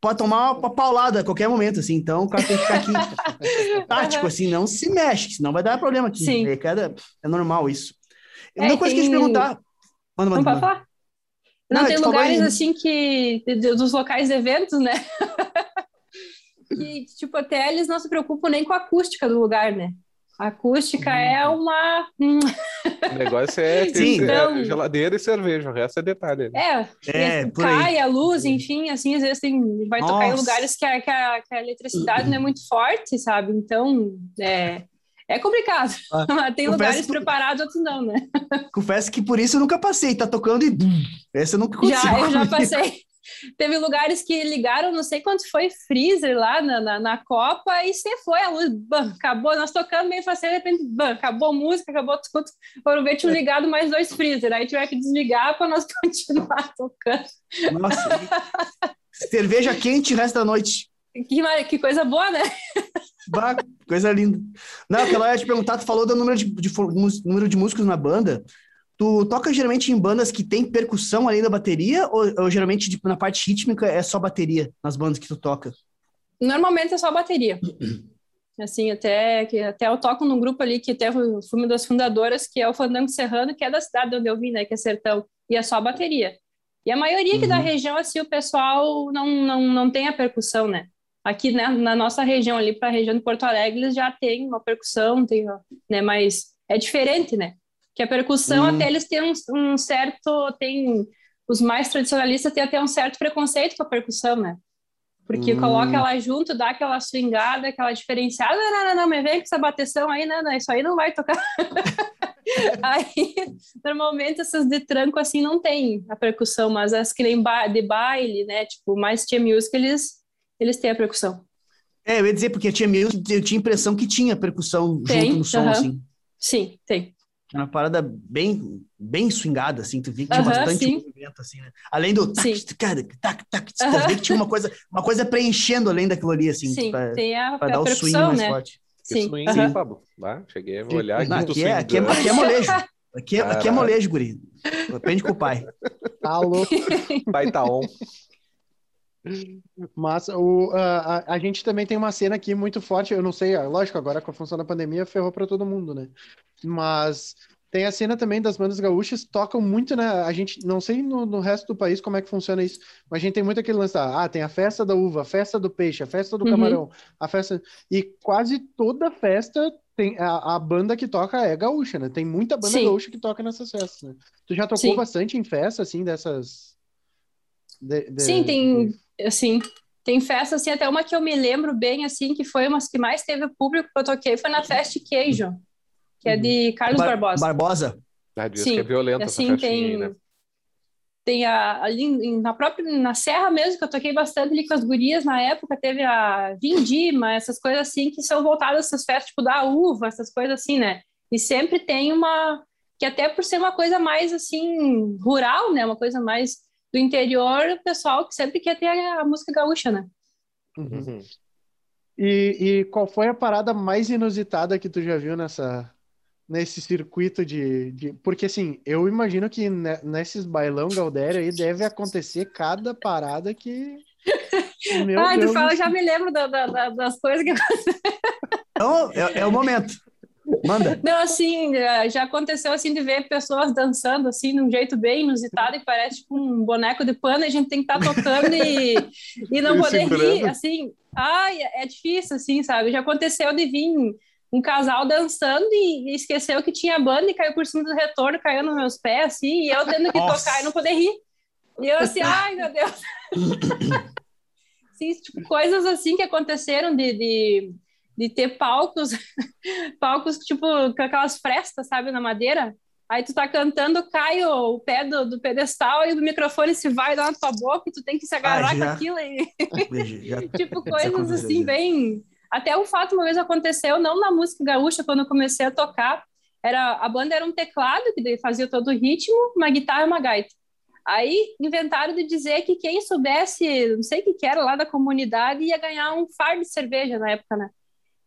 pode tomar uma paulada a qualquer momento, assim, então o cara tem que ficar aqui tático, assim, não se mexe, senão vai dar problema aqui. Sim. É, cada, é normal isso. É, Uma coisa que eu te tem- perguntar... Manda, Não manda, pode falar? Não, Não, tem lugares assim que. dos locais de eventos, né? que, tipo, até eles não se preocupam nem com a acústica do lugar, né? A acústica é uma. hum, O negócio é ter Sim. é, Então- geladeira e cerveja, o resto é detalhe. É, É, e por aí. cai a luz, enfim, assim, às vezes tem, vai tocar em Nossa. lugares que a, que, a, que a eletricidade não é muito forte, sabe? Então, é, é complicado. tem confesso lugares que- preparados, outros não, né? Confesso que por isso eu nunca passei, tá tocando e... Essa eu nunca aconteceu Já, eu já passei. Teve lugares que ligaram, não sei quanto foi, freezer lá na, na, na Copa e você foi, a luz, bam, acabou. Nós tocando meio fácil, de repente, bam, acabou a música, acabou tudo. Foram ver, tinham ligado mais dois freezer. Aí tiveram que desligar para nós continuar tocando. Nossa, cerveja quente o resto da noite. Que, que coisa boa, né? Bah, coisa linda. Não, aquela hora eu ia te perguntar, tu falou do número de, de mus- número de músicos na banda. Tu toca geralmente em bandas que tem percussão além da bateria, ou, ou geralmente tipo, na parte rítmica é só bateria nas bandas que tu toca? Normalmente é só bateria. Assim, até, que, até eu toco num grupo ali que até uma das fundadoras, que é o Fandango Serrano, que é da cidade onde eu vim, né? Que é Sertão. E é só bateria. E a maioria da Uhum. região, assim, o pessoal não, não, não tem a percussão, né? Aqui né, na nossa região, ali para a região de Porto Alegre, eles já têm uma percussão, tem, né? Mas é diferente, né? Que a percussão, Uhum. até eles têm um, um certo... Tem, os mais tradicionalistas têm até um certo preconceito com a percussão, né? Porque Hum. coloca ela junto, dá aquela swingada, aquela diferenciada. Não, não, não, não, mas vem com essa bateção aí, não, não, isso aí não vai tocar. aí, normalmente, essas de tranco, assim, não tem a percussão, mas as que nem ba de baile, né, tipo, mais tia music, eles, eles têm a percussão. É, eu ia dizer, porque tinha music, eu tinha a impressão que tinha percussão Tem, junto no som, aham. assim. Sim, tem. Era uma parada bem, bem swingada, assim, tu via que tinha Aham, bastante sim. movimento, assim, né? Além do tac, tac, tac, tac, tu Aham. via que tinha uma coisa, uma coisa preenchendo além daquilo ali, assim, Sim, pra, tem a, pra a dar o swing percussão, mais né? forte. Sim, swing, aham. hein, Pablo? Lá, cheguei a olhar Não, aqui, tô aqui, é, aqui, é, aqui é molejo. Aqui é, aqui é molejo, guri. Aprende com o pai. Tá louco. Pai tá on. Mas o, a, a, gente também tem uma cena aqui muito forte. Eu não sei, lógico, agora com a função da pandemia ferrou para todo mundo, né? Mas tem a cena também das bandas gaúchas, tocam muito, né? A gente não sei no, no resto do país como é que funciona isso, mas a gente tem muito aquele lance da, ah, tem a festa da uva, a festa do peixe, a festa do Uhum. camarão, a festa. E quase toda festa tem a, a banda que toca é gaúcha, né? Tem muita banda Sim. gaúcha que toca nessas festas, né? Tu já tocou Sim. bastante em festa, assim, dessas. de- de- Sim, tem, assim, tem festa, assim, até uma que eu me lembro bem, assim, que foi uma que mais teve público que eu toquei, foi na Festa Queijo, que é de Carlos Bar- Barbosa. Barbosa. Ah, diz Sim, que é violenta assim, tem, aí, né? tem a, ali na própria, na Serra mesmo, que eu toquei bastante ali com as gurias na época, teve a Vindima, essas coisas assim, que são voltadas a essas festas, tipo, da uva, essas coisas assim, né? E sempre tem uma, que até por ser uma coisa mais, assim, rural, né? Uma coisa mais do interior, o pessoal que sempre quer ter a, a música gaúcha, né? Uhum. Uhum. E, e qual foi a parada mais inusitada que tu já viu nessa, nesse circuito de, de... Porque, assim, eu imagino que ne- nesses bailão Galdério aí deve acontecer cada parada que... Meu Ai, Deus tu fala, do já me lembro da- da- da- das coisas que Então, é, é o momento. Manda. Não, assim, eh, já aconteceu assim de ver pessoas dançando assim, de um jeito bem inusitado e parece tipo um boneco de pano, e a gente tem que estar tocando e, e não poder rir, assim. Ai, é difícil, assim, sabe? Já aconteceu de vir um casal dançando e, e esqueceu que tinha banda e caiu por cima do retorno, caiu nos meus pés, assim, e eu tendo que Nossa. tocar e não poder rir. E eu assim, ai, meu Deus. Sim, tipo, coisas assim que aconteceram de, de, de ter palcos, palcos tipo com aquelas frestas, sabe, na madeira. Aí tu tá cantando, cai o, o pé do, do pedestal e o microfone se vai lá na tua boca e tu tem que se agarrar Ah, com aquilo e tipo coisas assim bem até o fato uma vez aconteceu não na música gaúcha quando eu comecei a tocar era a banda era um teclado que fazia todo o ritmo uma guitarra e uma gaita Aí inventaram de dizer que quem soubesse, não sei o que, que era lá da comunidade, ia ganhar um fardo de cerveja na época, né?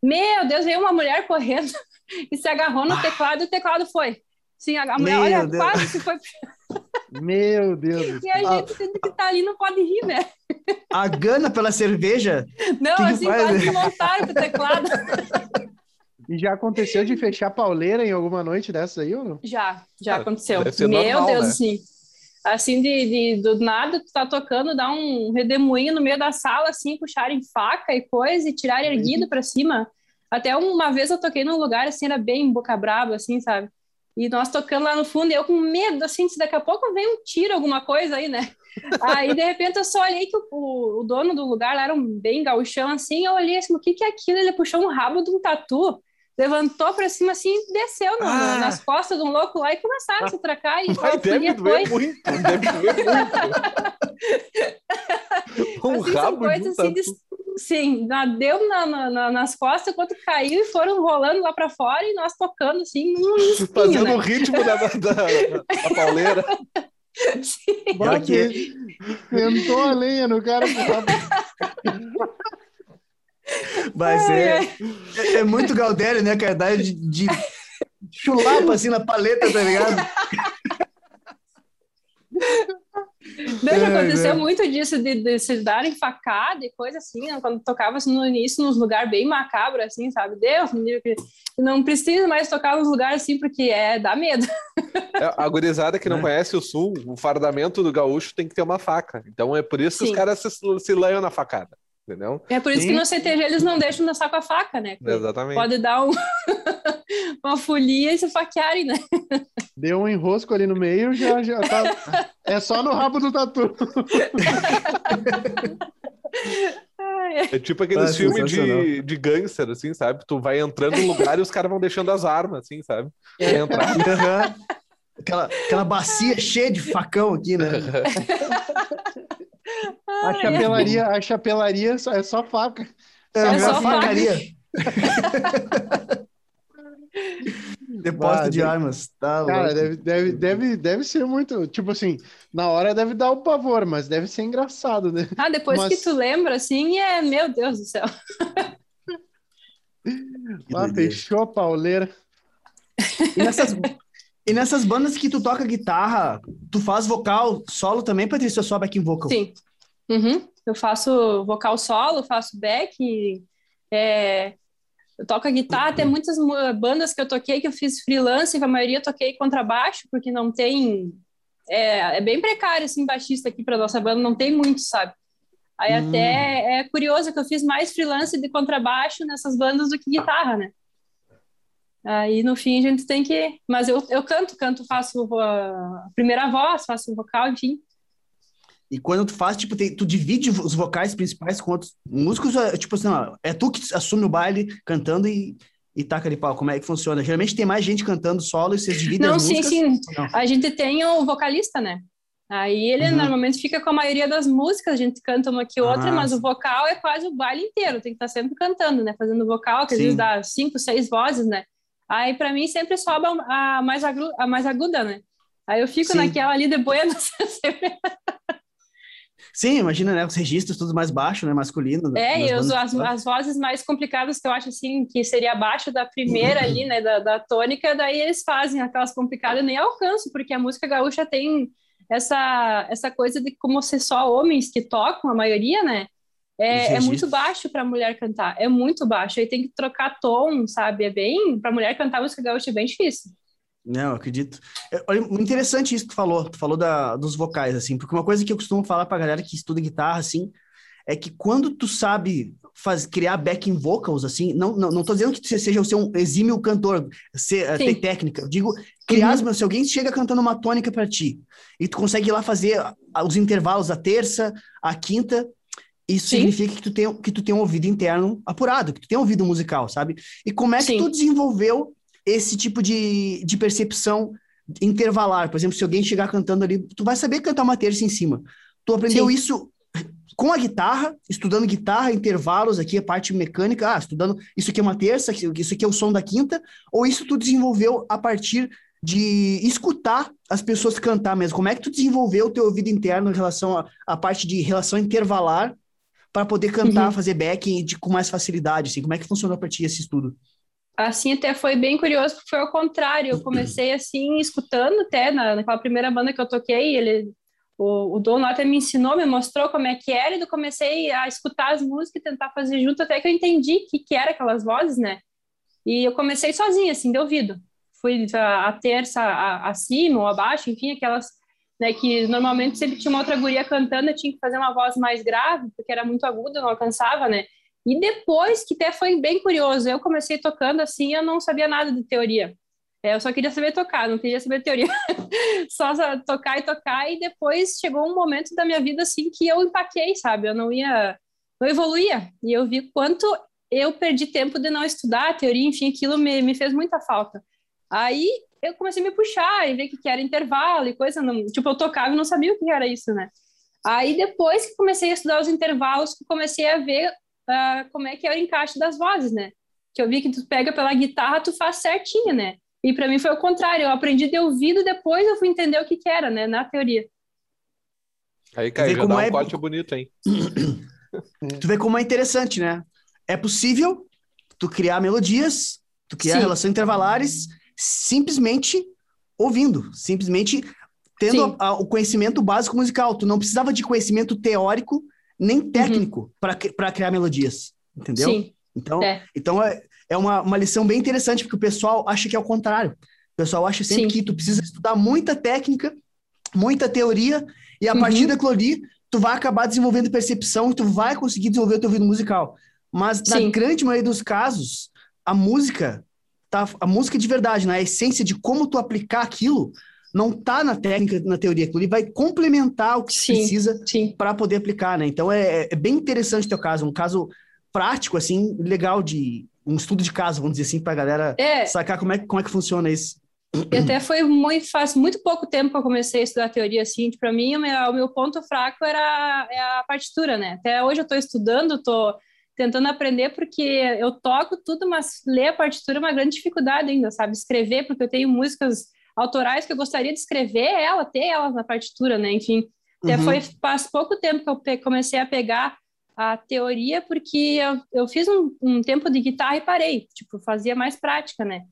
Meu Deus, veio uma mulher correndo e se agarrou no ah. teclado e o teclado foi. Sim, a mulher, olha, Deus. quase se foi. Meu Deus. E a gente ah. que tá ali não pode rir, né? A gana pela cerveja? Não, que assim, que quase que montaram o teclado. E já aconteceu de fechar pauleira em alguma noite dessa aí ou não? Já, já aconteceu. Meu normal, Deus, né? sim. Assim, de, de, do nada, tu tá tocando, dá um redemoinho no meio da sala, assim, puxarem faca e coisa, e tirar erguido para cima. Até uma vez eu toquei num lugar, assim, era bem boca brava, assim, sabe? E nós tocando lá no fundo, e eu com medo, assim, se daqui a pouco vem um tiro, alguma coisa aí, né? Aí, de repente, eu só olhei que o, o dono do lugar lá era um bem gauchão, assim, eu olhei assim, o que que é aquilo? Ele puxou um rabo de um tatu levantou para cima assim e desceu no, ah. nas costas de um louco lá e começaram a se tracar. E Vai, deve doer foi... muito, deve doer muito. um assim, rabo de assim, de... Sim, deu na, na, nas costas enquanto caiu e foram rolando lá para fora e nós tocando assim. Espinho, Fazendo né? o ritmo da, da, da pauleira. Sim. Tentou a lenha no cara. Mas é, é, é, muito Galdério, né, cara? Dá de, de chulapa assim na paleta, tá ligado? É, aconteceu é, muito disso, de, de se darem facada e coisa assim, né? quando tocava assim, no início, nos lugares bem macabros, assim, sabe? Deus, não precisa mais tocar nos lugares assim, porque é, dá medo. É, a gurizada que não é. conhece o sul, o fardamento do gaúcho tem que ter uma faca. Então é por isso que Sim. os caras se, se leiam na facada entendeu? É por isso Sim. que no CTG eles não deixam dançar com a faca, né? Exatamente. Pode dar um... uma folia e se faquearem, né? Deu um enrosco ali no meio, já, já tá... É só no rabo do tatu. É tipo aqueles ah, filmes de, de gangster, assim, sabe? Tu vai entrando no lugar e os caras vão deixando as armas, assim, sabe? É. Entrar. Aquela, aquela bacia cheia de facão aqui, né? A chapelaria, a chapelaria é só faca. É, só, é só facaria. Depósito de armas. Tá cara, deve, deve, deve, deve ser muito. Tipo assim, na hora deve dar o pavor, mas deve ser engraçado, né? Ah, depois mas... que tu lembra, assim, é. Meu Deus do céu. Ah, fechou a pauleira. E nessas, e nessas bandas que tu toca guitarra, tu faz vocal solo também, Patrícia, ou só backing vocal? Sim. Uhum. Eu faço vocal solo, faço back, é... eu toco guitarra. Tem muitas bandas que eu toquei que eu fiz freelance, que a maioria eu toquei contrabaixo, porque não tem... É, é bem precário, assim, baixista aqui para nossa banda, não tem muito, sabe? Aí hum. até é curioso que eu fiz mais freelance de contrabaixo nessas bandas do que guitarra, né? Aí no fim a gente tem que. Mas eu, eu canto, canto, faço a primeira voz, faço o vocal, enfim. E quando tu faz, tipo, tem, tu divide os vocais principais com outros músicos, é, tipo assim, ó, é tu que assume o baile cantando e, e taca de pau. Como é que funciona? Geralmente tem mais gente cantando solo e vocês dividem Não, as sim, músicas? sim. Não. A gente tem o vocalista, né? Aí ele uhum. normalmente fica com a maioria das músicas, a gente canta uma que outra, ah, mas sim. o vocal é quase o baile inteiro, tem que estar sempre cantando, né? Fazendo vocal, que às vezes dá cinco, seis vozes, né? Aí para mim sempre sobe a mais, aguda, a mais aguda, né? Aí eu fico Sim. naquela ali de boia. Sim, imagina, né? Os registros tudo mais baixo, né? Masculino. É, e as, as, vozes mais complicadas que eu acho assim, que seria abaixo da primeira ali, né? Da, da tônica, daí eles fazem aquelas complicadas, eu nem alcanço, porque a música gaúcha tem essa, essa coisa de como ser só homens que tocam, a maioria, né? É, é muito baixo para mulher cantar, é muito baixo. Aí tem que trocar tom, sabe? É bem. Para mulher cantar música gaúcha é bem difícil. Não, eu acredito. É, olha, interessante isso que tu falou. Tu falou da, dos vocais, assim, porque uma coisa que eu costumo falar pra galera que estuda guitarra, assim, é que quando tu sabe faz, criar backing vocals, assim, não, não, não tô dizendo que tu seja ser um exímio cantor, ser, eh, ter técnica. Eu digo, criar, uhum. se alguém chega cantando uma tônica para ti, e tu consegue ir lá fazer os intervalos da terça, a quinta, isso Sim. significa que tu, tem, que tu tem um ouvido interno apurado, que tu tem um ouvido musical, sabe? E como é que Sim. tu desenvolveu esse tipo de, de percepção intervalar? Por exemplo, se alguém chegar cantando ali, tu vai saber cantar uma terça em cima. Tu aprendeu Sim. isso com a guitarra, estudando guitarra, intervalos aqui, a parte mecânica, ah, estudando isso aqui é uma terça, isso aqui é o som da quinta, ou isso tu desenvolveu a partir de escutar as pessoas cantar mesmo. Como é que tu desenvolveu o teu ouvido interno em relação à parte de relação intervalar para poder cantar, uhum. fazer backing de, com mais facilidade? Assim? Como é que funcionou para ti esse estudo? Assim, até foi bem curioso, porque foi ao contrário. Eu comecei, assim, escutando até na, naquela primeira banda que eu toquei, ele o, o dono até me ensinou, me mostrou como é que era, e eu comecei a escutar as músicas e tentar fazer junto, até que eu entendi que, que era aquelas vozes, né? E eu comecei sozinha, assim, de ouvido. Fui a, a terça a, acima ou abaixo, enfim, aquelas né, que normalmente sempre tinha uma outra guria cantando, eu tinha que fazer uma voz mais grave, porque era muito aguda, não alcançava, né? E depois, que até foi bem curioso, eu comecei tocando assim, eu não sabia nada de teoria. É, eu só queria saber tocar, não queria saber teoria. só tocar e tocar, e depois chegou um momento da minha vida assim que eu empaquei, sabe? Eu não ia, não evoluía. E eu vi quanto eu perdi tempo de não estudar a teoria, enfim, aquilo me, me fez muita falta. Aí eu comecei a me puxar e ver que, que era intervalo e coisa, não, tipo, eu tocava e não sabia o que era isso, né? Aí depois que comecei a estudar os intervalos, que comecei a ver uh, como é que é o encaixe das vozes, né? Que eu vi que tu pega pela guitarra, tu faz certinho, né? E para mim foi o contrário, eu aprendi de ouvido, depois eu fui entender o que, que era, né, na teoria. Aí, Caio, já dá um é... corte bonito, hein? tu vê como é interessante, né? É possível tu criar melodias, tu criar Sim. relações intervalares, simplesmente ouvindo, simplesmente tendo a, a, o conhecimento básico musical. Tu não precisava de conhecimento teórico nem uhum. técnico uhum. para criar melodias, entendeu? Sim. Então, é. então é, é uma, uma lição bem interessante, porque o pessoal acha que é o contrário. O pessoal acha sempre Sim. que tu precisa estudar muita técnica, muita teoria, e a uhum. partir daquilo ali, tu vai acabar desenvolvendo percepção e tu vai conseguir desenvolver o teu ouvido musical. Mas Sim. na grande maioria dos casos, a música, tá, a música de verdade, na essência de como tu aplicar aquilo, não tá na técnica, na teoria, ali vai complementar o que sim, precisa para poder aplicar, né? Então é, é, bem interessante o teu caso, um caso prático, assim, legal de um estudo de caso, vamos dizer assim, para a galera é. sacar como é, como é que funciona isso. E até foi muito faz muito pouco tempo que eu comecei a estudar teoria assim. Para mim, o meu, o meu, ponto fraco era é a partitura, né? Até hoje eu estou estudando, estou tentando aprender porque eu toco tudo, mas ler a partitura é uma grande dificuldade ainda, sabe? Escrever, porque eu tenho músicas autorais que eu gostaria de escrever ela, ter elas na partitura, né? Enfim, até uhum. foi faz pouco tempo que eu comecei a pegar a teoria porque eu, eu fiz um, um, tempo de guitarra e parei, tipo, fazia mais prática, né?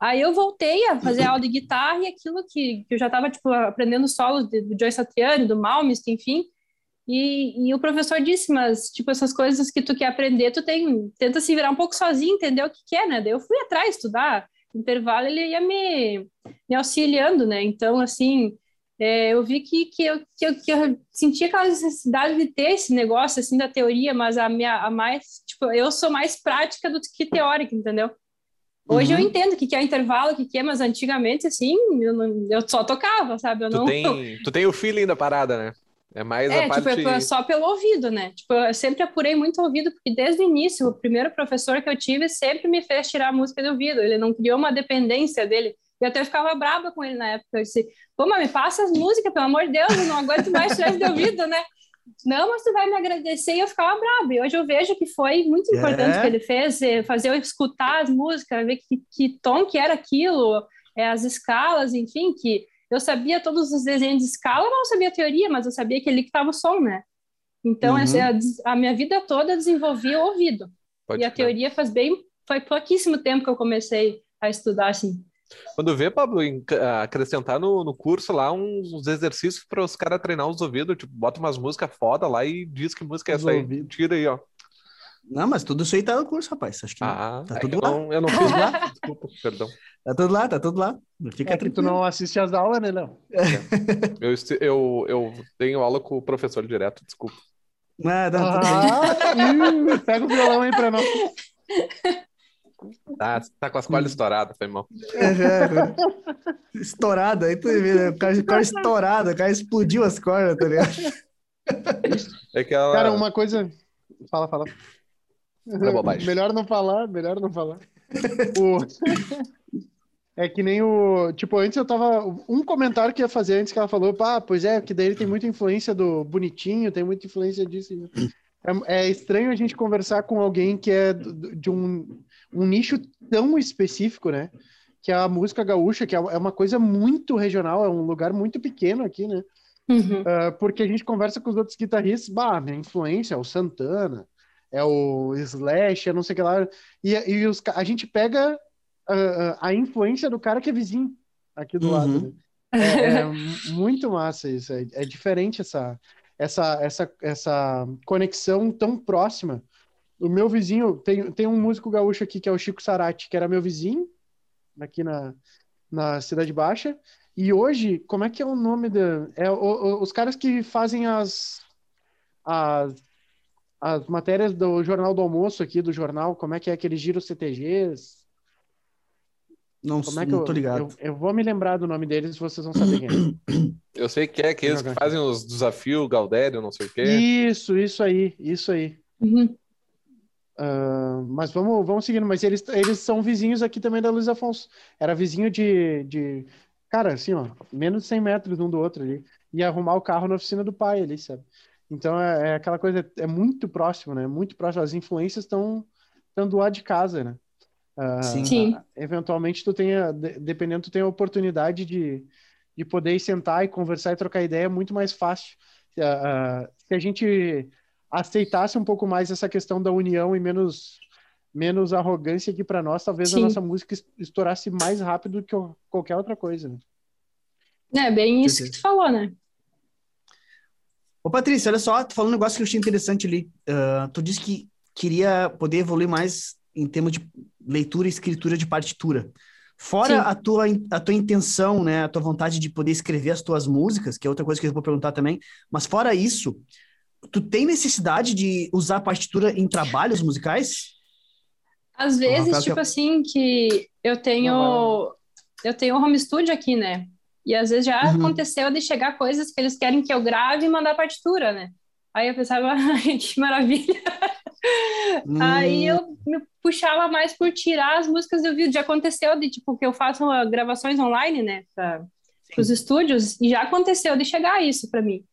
Aí eu voltei a fazer aula de guitarra e aquilo que, que eu já estava, tipo, aprendendo solos do Joyce Satriani, do Malmsteen, enfim, e, e, o professor disse, mas, tipo, essas coisas que tu quer aprender, tu tem, tenta se virar um pouco sozinho, entender o que, que é, né? Daí eu fui atrás estudar, intervalo ele ia me, me auxiliando, né? Então, assim, é, eu vi que, que, eu, que, eu, que eu sentia aquela necessidade de ter esse negócio, assim, da teoria, mas a minha, a mais, tipo, eu sou mais prática do que teórica, entendeu? Hoje uhum. eu entendo o que, que é intervalo, o que, que é, mas antigamente, assim, eu, não, eu só tocava, sabe? Eu tu, não... tem, tu tem o feeling da parada, né? É mais é, a parte... tipo, é só pelo ouvido, né? Tipo, eu sempre apurei muito o ouvido, porque desde o início, o primeiro professor que eu tive sempre me fez tirar a música do ouvido. Ele não criou uma dependência dele. Eu até ficava brava com ele na época. Eu disse, pô, mas me passa as músicas, pelo amor de Deus, eu não aguento mais tirar de ouvido, né? Não, mas tu vai me agradecer e eu ficava brava. E hoje eu vejo que foi muito importante é. que ele fez, eh, fazer eu escutar as músicas, ver que, que tom que era aquilo, é, as escalas, enfim, que eu sabia todos os desenhos de escala, mas não sabia a teoria, mas eu sabia que ali que estava o som, né? Então, uhum. essa, a, a, minha vida toda eu desenvolvi o ouvido. Pode e a teoria faz bem, foi pouquíssimo tempo que eu comecei a estudar, assim. Quando vê, Pablo, acrescentar no, no curso lá uns, uns exercícios para os caras treinar os ouvidos, tipo, bota umas músicas foda lá e diz que música é essa aí. Tira aí, ó. Não, mas tudo isso aí tá no curso, rapaz. Acho que ah, tá tudo lá. Não, eu não fiz lá. Desculpa, perdão. Tá tudo lá, tá tudo lá. Fica é que tu não assiste as aulas, né, não? É. Eu, eu, eu tenho aula com o professor direto, desculpa. Nada, ah, pega o violão aí pra nós. Tá, tá com as cordas estouradas, foi mal. É, é, estourada, aí tu vê, né? o cara, o cara estourado, o cara explodiu as cordas, tá ligado? É que ela... Cara, uma coisa. Fala, fala. É melhor não falar, melhor não falar. o... É que nem o. Tipo, antes eu tava. Um comentário que ia fazer antes que ela falou, pá, pois é, que daí ele tem muita influência do bonitinho, tem muita influência disso. É, é estranho a gente conversar com alguém que é de um um nicho tão específico, né? que é a música gaúcha, que é, é uma coisa muito regional, é um lugar muito pequeno aqui, né? Uhum. Uh, porque a gente conversa com os outros guitarristas, bah, minha influência é o Santana, é o Slash, é não sei o que lá. E, e os, a gente pega uh, a influência do cara que é vizinho aqui do uhum. lado. Né? É, é muito massa isso. É, é, diferente essa, essa, essa, essa conexão tão próxima. O meu vizinho, tem, tem um músico gaúcho aqui que é o Chico Sarati, que era meu vizinho, aqui na, na Cidade Baixa. E hoje, como é que é o nome da. É o, o, os caras que fazem as, as, as matérias do Jornal do Almoço aqui, do jornal, como é que é aquele giro CTGs? Não, como é que não eu, tô ligado. Eu, eu, vou me lembrar do nome deles, vocês vão saber quem é. Eu sei que é aqueles que fazem os desafios, Galdério, não sei o quê. Isso, isso aí, isso aí. Uhum. Uh, mas vamos, vamos seguindo. Mas eles, eles são vizinhos aqui também da Luiz Afonso. Era vizinho de, de. Cara, assim, ó, menos de 100 metros um do outro ali. Ia arrumar o carro na oficina do pai ali, sabe? Então é, é aquela coisa, é muito próximo, né? Muito próximo. As influências estão do lado de casa, né? Uh, Sim. Eventualmente, tu tenha, dependendo, tu tem a oportunidade de, de poder sentar e conversar e trocar ideia, é muito mais fácil. Uh, se a gente aceitasse um pouco mais essa questão da união e menos menos arrogância aqui para nós, talvez Sim. a nossa música estourasse mais rápido que qualquer outra coisa. Né? É bem isso que tu falou, né? Ô, Patrícia, olha só, tu falou um negócio que eu achei interessante ali. Uh, tu disse que queria poder evoluir mais em termos de leitura e escritura de partitura. Fora a tua, a tua intenção, né, a tua vontade de poder escrever as tuas músicas, que é outra coisa que eu vou perguntar também, mas fora isso, tu tem necessidade de usar partitura em trabalhos musicais? Às vezes, tipo que... assim, que eu tenho eu tenho um home studio aqui, né? E às vezes já uhum. aconteceu de chegar coisas que eles querem que eu grave e mandar partitura, né? Aí eu pensava, que maravilha. Hum. Aí eu me puxava mais por tirar as músicas do vídeo. Já aconteceu de, tipo, que eu faço gravações online, né, para os estúdios, e já aconteceu de chegar isso para mim.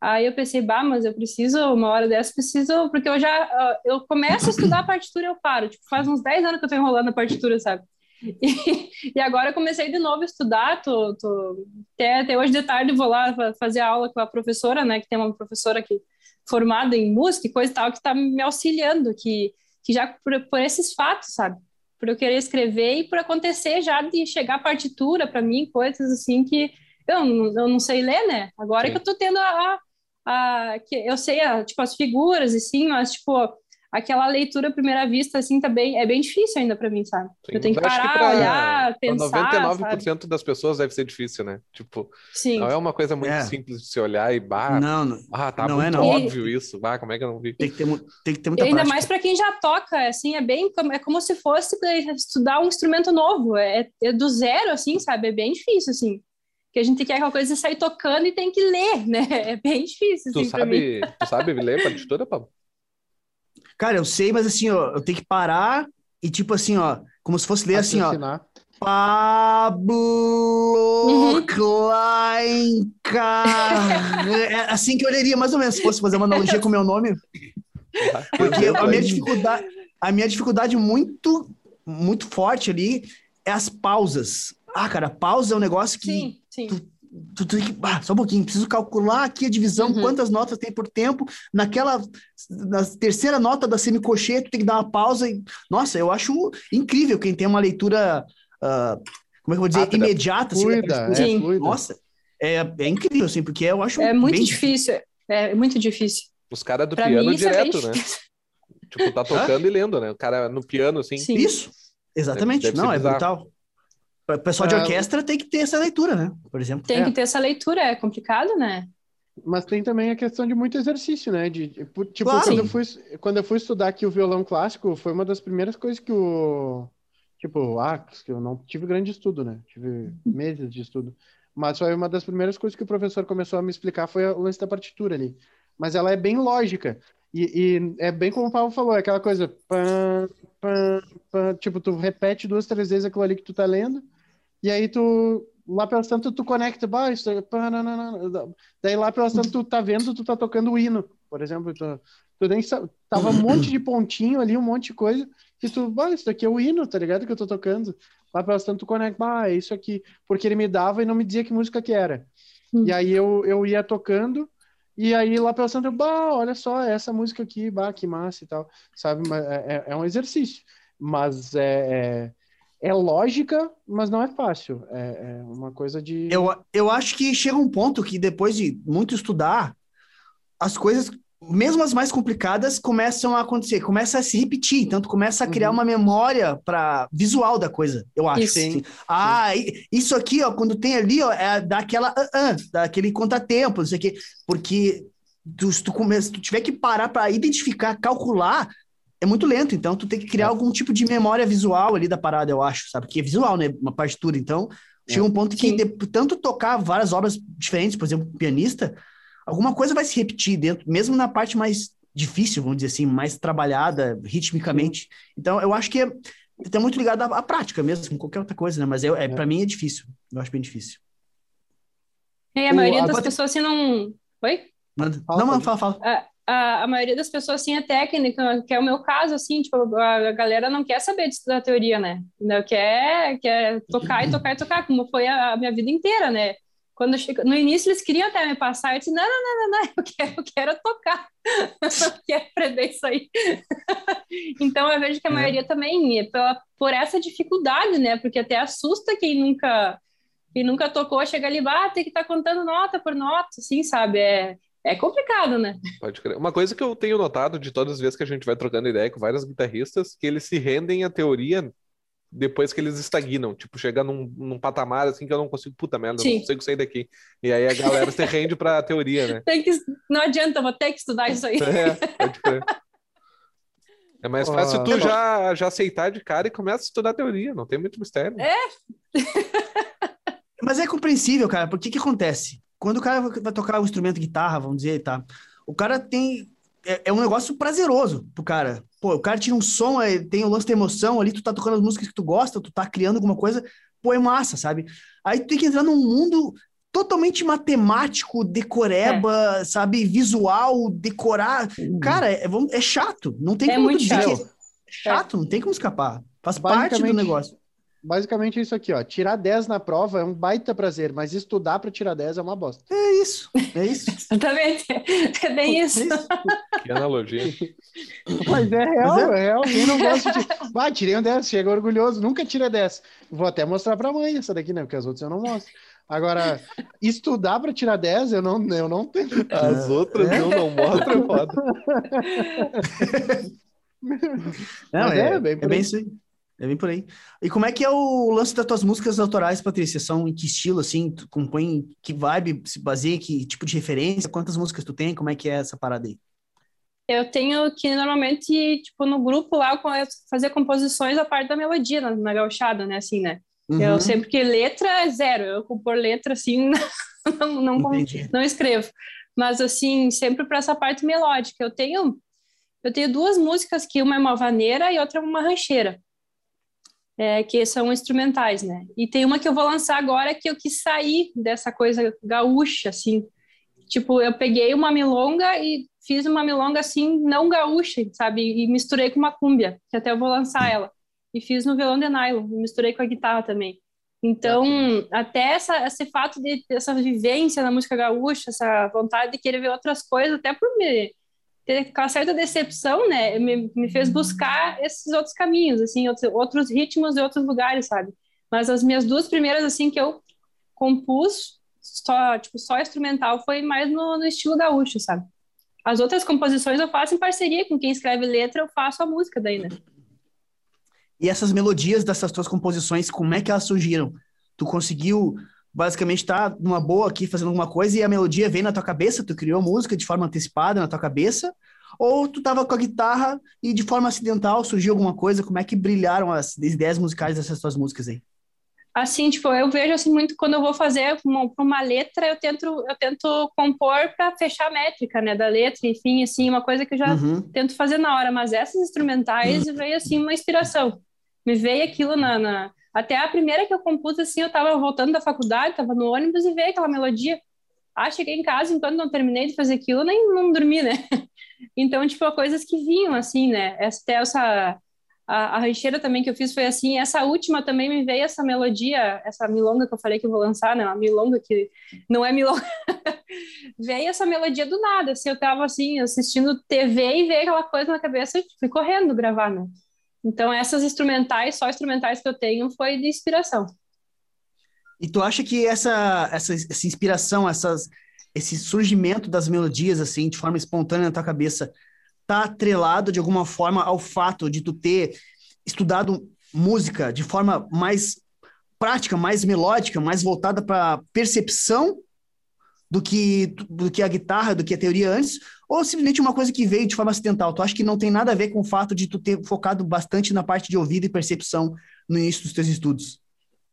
Aí eu pensei, bah, mas eu preciso, uma hora dessa, preciso, porque eu já, eu começo a estudar a partitura e eu paro. Tipo, faz uns 10 anos que eu tô enrolando a partitura, sabe? E, e agora comecei de novo a estudar, tô, tô, até, até hoje de tarde vou lá fazer aula com a professora, né, que tem uma professora aqui formada em música e coisa e tal, que está me auxiliando, que, que já por, por esses fatos, sabe? Por eu querer escrever e por acontecer já de chegar partitura para mim, coisas assim que eu, eu não sei ler, né? Agora Sim. que eu estou tendo a, a, a, que eu sei, a, tipo, as figuras, assim, mas, tipo, aquela leitura à primeira vista, assim, também é bem difícil ainda para mim, sabe? Sim, eu tenho que parar, que pra, olhar, pensar. 99% sabe? das pessoas deve ser difícil, né? Tipo, Sim. não é uma coisa muito é. simples de se olhar e bah, não, não, ah, tá não muito é, não. óbvio e... isso, bah, como é que eu não vi? Tem que ter, tem que ter muita e ainda prática. mais para quem já toca, assim, é bem, é como se fosse estudar um instrumento novo, é, é do zero, assim, sabe? É bem difícil, assim que a gente quer aquela coisa sair tocando e tem que ler, né? É bem difícil. Tu assim, sabe, tu sabe ler partitura, Pablo? Cara, eu sei, mas assim, ó, eu tenho que parar e tipo assim, ó, como se fosse ler assim, ó. Pablo uhum. Klein é assim que eu leria, mais ou menos, se fosse fazer uma analogia com o meu nome. Porque a minha dificuldade, a minha dificuldade muito, muito forte ali é as pausas. Ah, cara, pausa é um negócio que sim, sim. Tu, tu tem que. Ah, só um pouquinho, preciso calcular aqui a divisão, uhum. quantas notas tem por tempo. Naquela. Na terceira nota da semicocheia, tu tem que dar uma pausa. E, nossa, eu acho incrível quem tem uma leitura. Uh, como é que eu vou dizer? Rápida. Imediata. Assim, fluida, assim, é, fluida. Nossa, é, é incrível, assim, porque eu acho. É muito difícil. difícil. É muito difícil. Os caras do pra piano mim, é direto, é né? tipo, tá tocando e lendo, né? O cara no piano, assim. Sim. Isso, exatamente. Deve, deve Não, é brutal. O pessoal de é. orquestra tem que ter essa leitura, né? Por exemplo. Tem é. que ter essa leitura, é complicado, né? Mas tem também a questão de muito exercício, né? De, tipo, claro. quando, eu fui, quando eu fui estudar aqui o violão clássico, foi uma das primeiras coisas que o. Tipo, ah, que eu não tive grande estudo, né? Tive meses de estudo. Mas foi uma das primeiras coisas que o professor começou a me explicar foi o lance da partitura ali. Mas ela é bem lógica. E, e é bem como o Paulo falou, é aquela coisa. Pã, pã, pã, tipo, tu repete duas, três vezes aquilo ali que tu tá lendo e aí tu, lá pelas tanto, tu conecta, bah, isso, daí lá pelas tanto, tu tá vendo, tu tá tocando o hino, por exemplo, tu, tu nem tava um monte de pontinho ali, um monte de coisa, e tu, bah, isso daqui é o hino, tá ligado, que eu tô tocando. lá pelas tanto tu conecta, ah, é isso aqui, porque ele me dava e não me dizia que música que era. Hum. E aí eu, eu ia tocando, e aí lá pelas tanto, bah, olha só, essa música aqui, bah, que massa e tal, sabe? É, é, é um exercício, mas é, é, lógica, mas não é fácil, é, é uma coisa de... Eu, eu acho que chega um ponto que depois de muito estudar, as coisas mesmo as mais complicadas começam a acontecer, começa a se repetir, então tu começa a criar uhum. uma memória para visual da coisa, eu acho. Sim. Ah, isso aqui, ó, quando tem ali, ó, é daquela uh, uh, daquele contratempo, isso aqui, porque tu, se tu começa, tu tiver que parar para identificar, calcular, é muito lento, então tu tem que criar é. algum tipo de memória visual ali da parada, eu acho, sabe? Que é visual, né? Uma partitura, então chega é. um ponto que de, tanto tocar várias obras diferentes, por exemplo, pianista, alguma coisa vai se repetir dentro, mesmo na parte mais difícil, vamos dizer assim, mais trabalhada ritmicamente. Então, eu acho que é, tá muito ligado à, à, prática mesmo, qualquer outra coisa, né? Mas é, é, é. para mim é difícil. Eu acho bem difícil. É, a maioria o, das pessoas assim não. Oi? Manda. Fala, não, fala, fala. A, a, a, maioria das pessoas assim é técnica, que é o meu caso, assim, tipo, a, a galera não quer saber de estudar teoria, né? Não quer, quer tocar e tocar e tocar, como foi a, a minha vida inteira, né? Quando chego, no início eles queriam até me passar, eu disse, não, não, não, não, não eu, quero, eu quero tocar, eu quero aprender isso aí. então eu vejo que a é. maioria também, é pela, por essa dificuldade, né, porque até assusta quem nunca, quem nunca tocou, chega ali, ah, tem que estar tá contando nota por nota, assim, sabe, é, é complicado, né? Pode crer. Uma coisa que eu tenho notado de todas as vezes que a gente vai trocando ideia com vários guitarristas, que eles se rendem à teoria depois que eles estagnam, tipo, chega num, num patamar assim que eu não consigo, puta merda, Sim. não consigo sair daqui. E aí a galera se rende pra teoria, né? Tem que, não adianta, vou ter que estudar isso aí. É, pode crer. É mais fácil tu já, já aceitar de cara e começa a estudar teoria, não tem muito mistério. É. Mas é compreensível, cara, porque que acontece? Quando o cara vai tocar um instrumento guitarra, vamos dizer, tá? O cara tem é, é um negócio prazeroso pro cara. Pô, o cara tira um som, tem o lance da emoção ali, tu tá tocando as músicas que tu gosta, tu tá criando alguma coisa, pô, é massa, sabe? Aí tu tem que entrar num mundo totalmente matemático, decoreba, é. sabe? Visual, decorar. Uhum. Cara, é, é, chato. Não tem é como muito chato. É chato, não tem como escapar. Faz parte do negócio basicamente é isso aqui, ó. Tirar 10 na prova é um baita prazer, mas estudar para tirar 10 é uma bosta. É isso, é isso. Exatamente. É bem isso. É isso. Que analogia. Mas é real, mas é... é... real. Quem não gosta de. Ah, tirei um 10, chega orgulhoso, nunca tira 10. Vou até mostrar para a mãe essa daqui, né? Porque as outras eu não mostro. Agora, estudar para tirar 10, eu não, eu não tenho. As outras é. eu não mostro, é foda. Não, é, é, bem, é bem isso aí. É bem por aí. E como é que é o lance das tuas músicas autorais, Patrícia? São em que estilo, assim? Tu compõe que vibe, se baseia, que tipo de referência? Quantas músicas tu tem? Como é que é essa parada aí? Eu tenho que, normalmente, tipo, no grupo lá, fazer composições a parte da melodia, na, na gauchada, né? Assim, né? Uhum. Eu sempre que letra é zero. Eu compor letra, assim, não, não, não, não escrevo. Mas, assim, sempre para essa parte melódica. Eu tenho... Eu tenho duas músicas que uma é uma vaneira e outra é uma rancheira é, que são instrumentais, né? E tem uma que eu vou lançar agora que eu quis sair dessa coisa gaúcha, assim. Tipo, eu peguei uma milonga e fiz uma milonga assim, não gaúcha, sabe? E misturei com uma cúmbia, que até eu vou lançar ela. E fiz no violão de nylon, misturei com a guitarra também. Então, até essa, esse fato de essa vivência na música gaúcha, essa vontade de querer ver outras coisas, até por me ter uma certa decepção, né, me, me fez buscar esses outros caminhos, assim, outros, outros ritmos de outros lugares, sabe? Mas as minhas duas primeiras, assim, que eu compus só, tipo, só instrumental foi mais no, no estilo gaúcho, sabe? As outras composições eu faço em parceria com quem escreve letra, eu faço a música daí, né? E essas melodias dessas tuas composições, como é que elas surgiram? Tu conseguiu basicamente tá numa boa aqui fazendo alguma coisa e a melodia vem na tua cabeça, tu criou a música de forma antecipada na tua cabeça, ou tu tava com a guitarra e de forma acidental surgiu alguma coisa, como é que brilharam as ideias musicais dessas tuas músicas aí? Assim, tipo, eu vejo assim muito quando eu vou fazer uma, uma letra, eu tento eu tento compor para fechar a métrica, né, da letra, enfim, assim, uma coisa que eu já uhum. tento fazer na hora, mas essas instrumentais uhum. veio assim uma inspiração. Me veio aquilo na, na até a primeira que eu compus, assim, eu tava voltando da faculdade, tava no ônibus e veio aquela melodia. Ah, cheguei em casa, enquanto não terminei de fazer aquilo, nem não dormi, né? Então, tipo, coisas que vinham, assim, né? Até essa... a, a rancheira também que eu fiz foi assim. Essa última também me veio essa melodia, essa milonga que eu falei que eu vou lançar, né? Uma milonga que não é milonga. veio essa melodia do nada. Assim, eu tava assim, assistindo TV e veio aquela coisa na cabeça fui correndo gravar, né? Então, essas instrumentais, só instrumentais que eu tenho, foi de inspiração. E tu acha que essa, essa, essa inspiração, essas, esse surgimento das melodias, assim, de forma espontânea na tua cabeça, tá atrelado de alguma forma ao fato de tu ter estudado música de forma mais prática, mais melódica, mais voltada para percepção do que do que a guitarra, do que a teoria antes, ou simplesmente uma coisa que veio de forma acidental? Tu acha que não tem nada a ver com o fato de tu ter focado bastante na parte de ouvido e percepção no início dos teus estudos?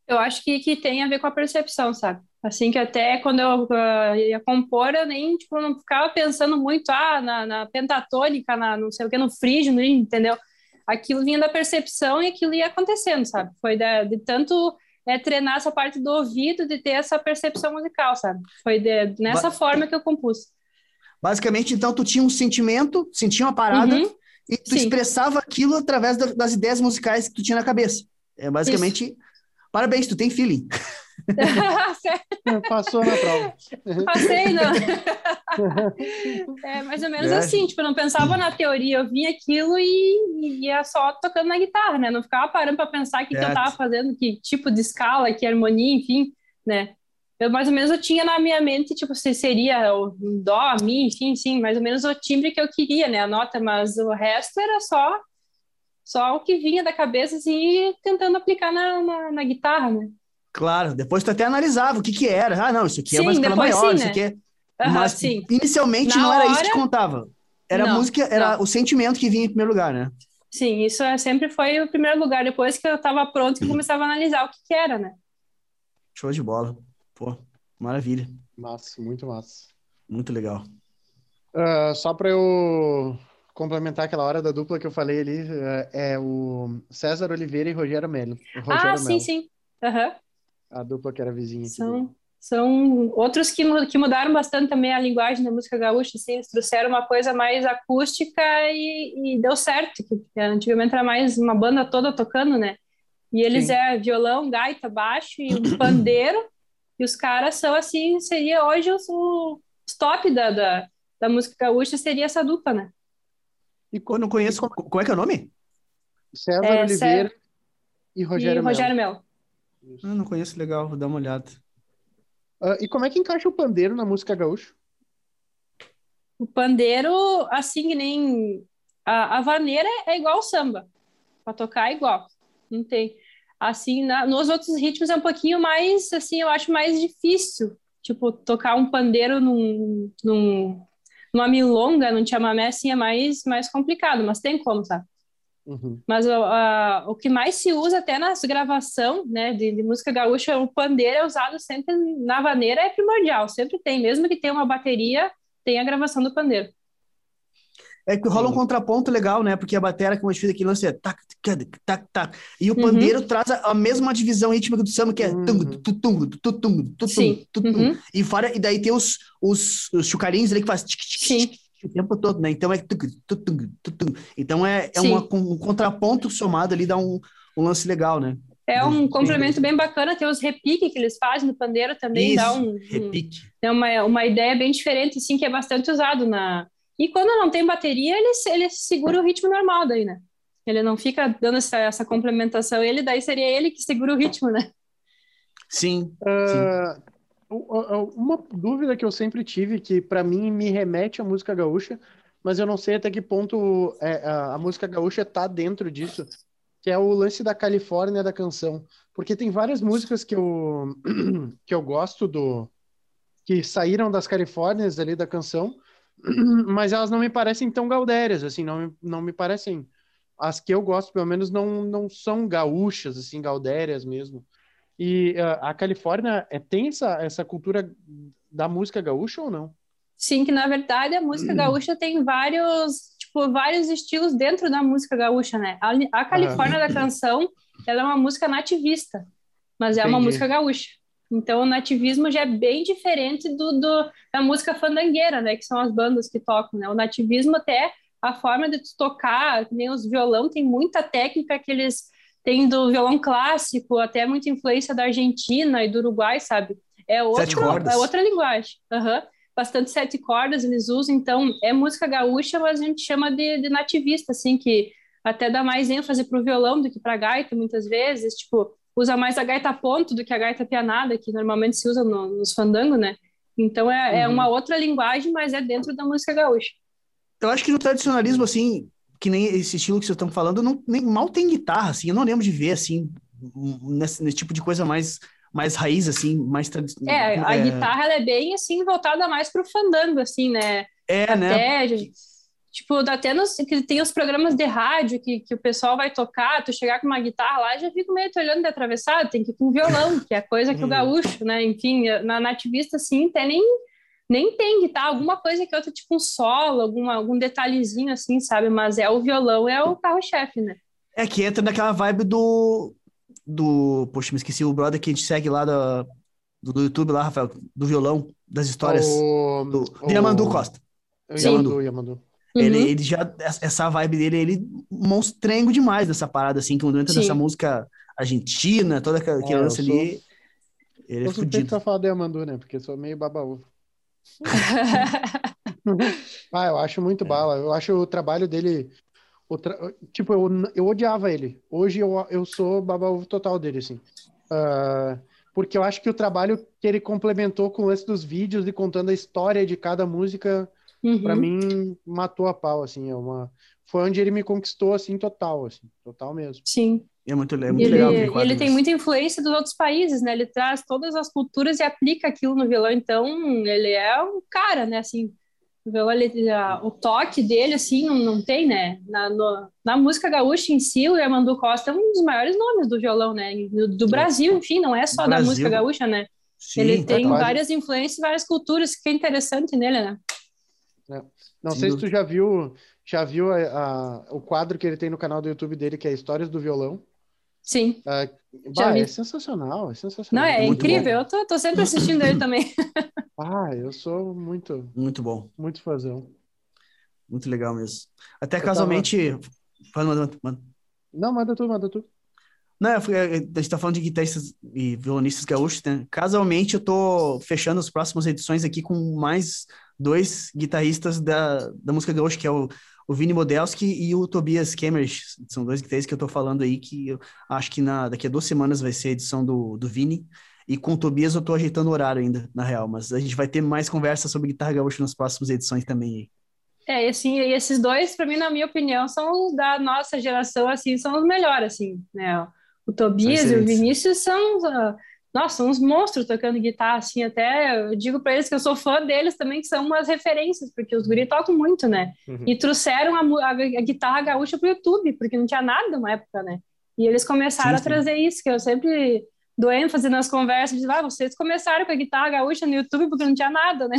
Eu acho que, que tem a ver com a percepção, sabe? Assim que até quando eu uh, ia compor, eu nem tipo, não ficava pensando muito ah, na, na pentatônica, na não sei o que, no frígio, entendeu? Aquilo vinha da percepção e aquilo ia acontecendo, sabe? Foi de, de tanto é, treinar essa parte do ouvido, de ter essa percepção musical, sabe? Foi de, nessa ba forma que eu compus. Basicamente, então, tu tinha um sentimento, sentia uma parada uhum. e tu Sim. expressava aquilo através da, das ideias musicais que tu tinha na cabeça. É basicamente. Isso. Parabéns, tu tem feeling. Passou na prova. Passei, não. é mais ou menos é. assim, tipo, eu não pensava na teoria, eu vinha aquilo e, ia só tocando na guitarra, né? Não ficava parando para pensar o que, que, eu tava fazendo, que tipo de escala, que harmonia, enfim, né? Eu mais ou menos eu tinha na minha mente, tipo, se seria o dó, mi, enfim, sim, mais ou menos o timbre que eu queria, né? A nota, mas o resto era só só o que vinha da cabeça, assim, tentando aplicar na, na, na guitarra, né? Claro, depois tu até analisava o que que era. Ah, não, isso aqui é uma escala maior, sim, isso aqui é... Uhum, Mas sim. inicialmente Na não era isso que contava. Era não, a música, era não. o sentimento que vinha em primeiro lugar, né? Sim, isso é, sempre foi o primeiro lugar. Depois que eu estava pronto, que começava a analisar o que, que era, né? Show de bola. Pô, maravilha. Massa, muito massa. Muito legal. Uh, só para eu complementar aquela hora da dupla que eu falei ali, uh, é o César Oliveira e Rogério Melo. Rogério ah, sim, Melo. sim. Uhum. A dupla que era vizinha. São, são outros que, que mudaram bastante também a linguagem da música gaúcha, assim, eles trouxeram uma coisa mais acústica e, e deu certo, que antigamente era mais uma banda toda tocando, né? E eles Sim. é violão, gaita, baixo e um pandeiro, e os caras são assim, seria hoje os, os top da, da, da música gaúcha, seria essa dupla, né? E quando não conheço, como é que é o nome? César é, Oliveira Cé... e Rogério, e Rogério Melo. Melo. Ah, não conheço legal, vou dar uma olhada. Uh, e como é que encaixa o pandeiro na música gaúcha? O pandeiro, assim que nem. A, a vaneira é igual ao samba. Para tocar é igual. Não tem. Assim, na, nos outros ritmos é um pouquinho mais, assim, eu acho mais difícil. Tipo, tocar um pandeiro num, num, numa milonga, num chamamé, assim, é mais, mais complicado, mas tem como, sabe? Uhum. Mas o que mais se usa até nas gravação né, de, de, música gaúcha, o pandeiro é usado sempre na vaneira, é primordial, sempre tem, mesmo que tenha uma bateria, tem a gravação do pandeiro. É que rola um contraponto legal, né? Porque a bateria, a gente fez aqui, lance é tac, tac, tac, tac. E o uhum. pandeiro uhum. traz a, mesma divisão rítmica do samba, que é uhum. tung, tutung, tutung, tutung, tutung. E, fora, e daí tem os, os, os chucarinhos ali que faz tic, tic, tic, o tempo todo, né? Então é então é, é uma, um contraponto somado ali dá um, um lance legal, né? É um complemento bem bacana, tem os repiques que eles fazem no pandeiro também, Isso, dá um, repique. Um, é uma, uma ideia bem diferente, assim, que é bastante usado na... E quando não tem bateria, ele, ele segura o ritmo normal daí, né? Ele não fica dando essa, essa complementação, ele daí seria ele que segura o ritmo, né? Sim. Uh, sim. Uma dúvida que eu sempre tive, que para mim me remete à música gaúcha, mas eu não sei até que ponto é, a, a, música gaúcha está dentro disso, que é o lance da Califórnia da canção. Porque tem várias músicas que eu, que eu gosto do. que saíram das Califórnias ali da canção, mas elas não me parecem tão gaudérias, assim, não não me parecem. As que eu gosto, pelo menos, não, não são gaúchas, assim, gaudérias mesmo. E uh, a Califórnia é, tem essa, essa cultura da música gaúcha ou não? Sim, que na verdade a música gaúcha tem vários, tipo, vários estilos dentro da música gaúcha, né? A, a Califórnia da canção, ela é uma música nativista, mas é Entendi. uma música gaúcha. Então o nativismo já é bem diferente do, do, da música fandangueira, né? Que são as bandas que tocam, né? O nativismo até a forma de tocar, nem os violão, tem muita técnica que eles têm do violão clássico, até muita influência da Argentina e do Uruguai, sabe? É outra, é outra linguagem. Uhum. Bastante sete cordas eles usam, então é música gaúcha, mas a gente chama de, de nativista, assim, que até dá mais ênfase para o violão do que para a gaita, muitas vezes, tipo, usa mais a gaita ponto do que a gaita pianada, que normalmente se usa no, nos fandangos, né? Então é, é uhum. é uma outra linguagem, mas é dentro da música gaúcha. Eu acho que no tradicionalismo, assim, que nem esse estilo que vocês estão falando, não, nem mal tem guitarra, assim, eu não lembro de ver, assim, nesse, nesse tipo de coisa mais mais raiz, assim, mais tradicional. É, a é... guitarra ela é bem, assim, voltada mais pro fandango, assim, né? É, Até, né? Tipo, até nos, que tem os programas de rádio que, que o pessoal vai tocar, tu chegar com uma guitarra lá, já fico meio te olhando de atravessado, tem que ir com violão, que é coisa que o uhum. gaúcho, né? Enfim, na nativista, assim, até nem, nem tem guitarra, alguma coisa que outra, tipo um solo, alguma, algum detalhezinho, assim, sabe? Mas é o violão, é o carro-chefe, né? É que entra naquela vibe do, do... Poxa, me esqueci, o brother que a gente segue lá do, do YouTube lá, Rafael, do violão, das histórias o... do, o... Yamandu Costa. Yamandu, Yamandu. Uhum. Ele, ele já, essa vibe dele, ele monstrengo demais dessa parada, assim, que quando entra nessa música argentina, toda aquele é, lance sou... ali. Ele eu é fudido. pra falar de Amandu, né? Porque sou meio babaú. ah, eu acho muito é. bala. Eu acho o trabalho dele. O tra... Tipo, eu, eu odiava ele. Hoje eu, eu sou babaú total dele, assim. Uh, porque eu acho que o trabalho que ele complementou com o lance dos vídeos e contando a história de cada música uhum. para mim matou a pau, assim, é uma foi onde ele me conquistou assim total, assim, total mesmo. Sim. É muito, é muito ele, legal. Ele, tem muita influência dos outros países, né? Ele traz todas as culturas e aplica aquilo no violão, então ele é um cara, né? Assim, o violão, ele, a, o toque dele, assim, não, não tem, né? Na, no, na música gaúcha em si, o Armando Costa é um dos maiores nomes do violão, né? Do, do Brasil, enfim, não é só Brasil. da música gaúcha, né? Sim, ele tá tem quase. várias influências, várias culturas, que é interessante nele, né? É. Não Sem sei se tu já viu, já viu a, a, o quadro que ele tem no canal do YouTube dele, que é Histórias do Violão. Sim. Uh, bah, é sensacional, é sensacional. Não, é, é incrível. Bom. Eu tô, tô sempre assistindo ele também. ah, eu sou muito. Muito bom. Muito fazão. Muito legal mesmo. Até eu casualmente. Tava... Manda, manda. Não, manda tu, manda tu. Não, a gente tá falando de guitarristas e violonistas gaúchos, né? Casualmente eu tô fechando as próximas edições aqui com mais dois guitarristas da, da música gaúcha, que é o, o Vini Modelski e o Tobias Kemmerich. São dois guitarristas que eu tô falando aí, que eu acho que na, daqui a duas semanas vai ser a edição do, do Vini. E com o Tobias eu tô ajeitando o horário ainda, na real. Mas a gente vai ter mais conversa sobre guitarra gaúcha nas próximas edições também. É, assim, e esses dois, para mim, na minha opinião, são os da nossa geração, assim, são os melhores, assim, né? O Tobias e o Vinícius são... Uh, nossa, uns monstros tocando guitarra, assim, até eu digo para eles que eu sou fã deles também, que são umas referências, porque os guri tocam muito, né? Uhum. E trouxeram a, a, a guitarra gaúcha pro YouTube, porque não tinha nada na época, né? E eles começaram sim, sim. a trazer isso, que eu sempre dou ênfase nas conversas, de, ah, vocês começaram com a guitarra gaúcha no YouTube porque não tinha nada, né?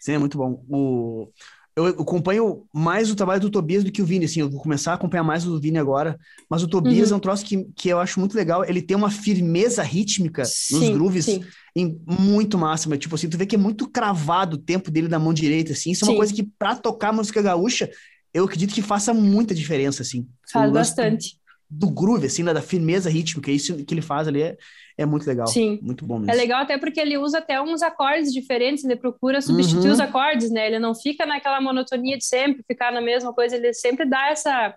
Sim, é muito bom. O eu acompanho mais o trabalho do Tobias do que o Vini, assim, eu vou começar a acompanhar mais o Vini agora, mas o Tobias uhum. é um troço que, que eu acho muito legal, ele tem uma firmeza rítmica sim, nos grooves sim. Em, muito máxima, tipo assim, tu vê que é muito cravado o tempo dele na mão direita, assim, isso é uma sim. coisa que para tocar música gaúcha, eu acredito que faça muita diferença, assim. Faz bastante. Do, do groove, assim, da firmeza rítmica, isso que ele faz ali é, é muito legal. Sim. Muito bom mesmo. É legal até porque ele usa até uns acordes diferentes, ele procura substituir uhum. os acordes, né? Ele não fica naquela monotonia de sempre ficar na mesma coisa, ele sempre dá essa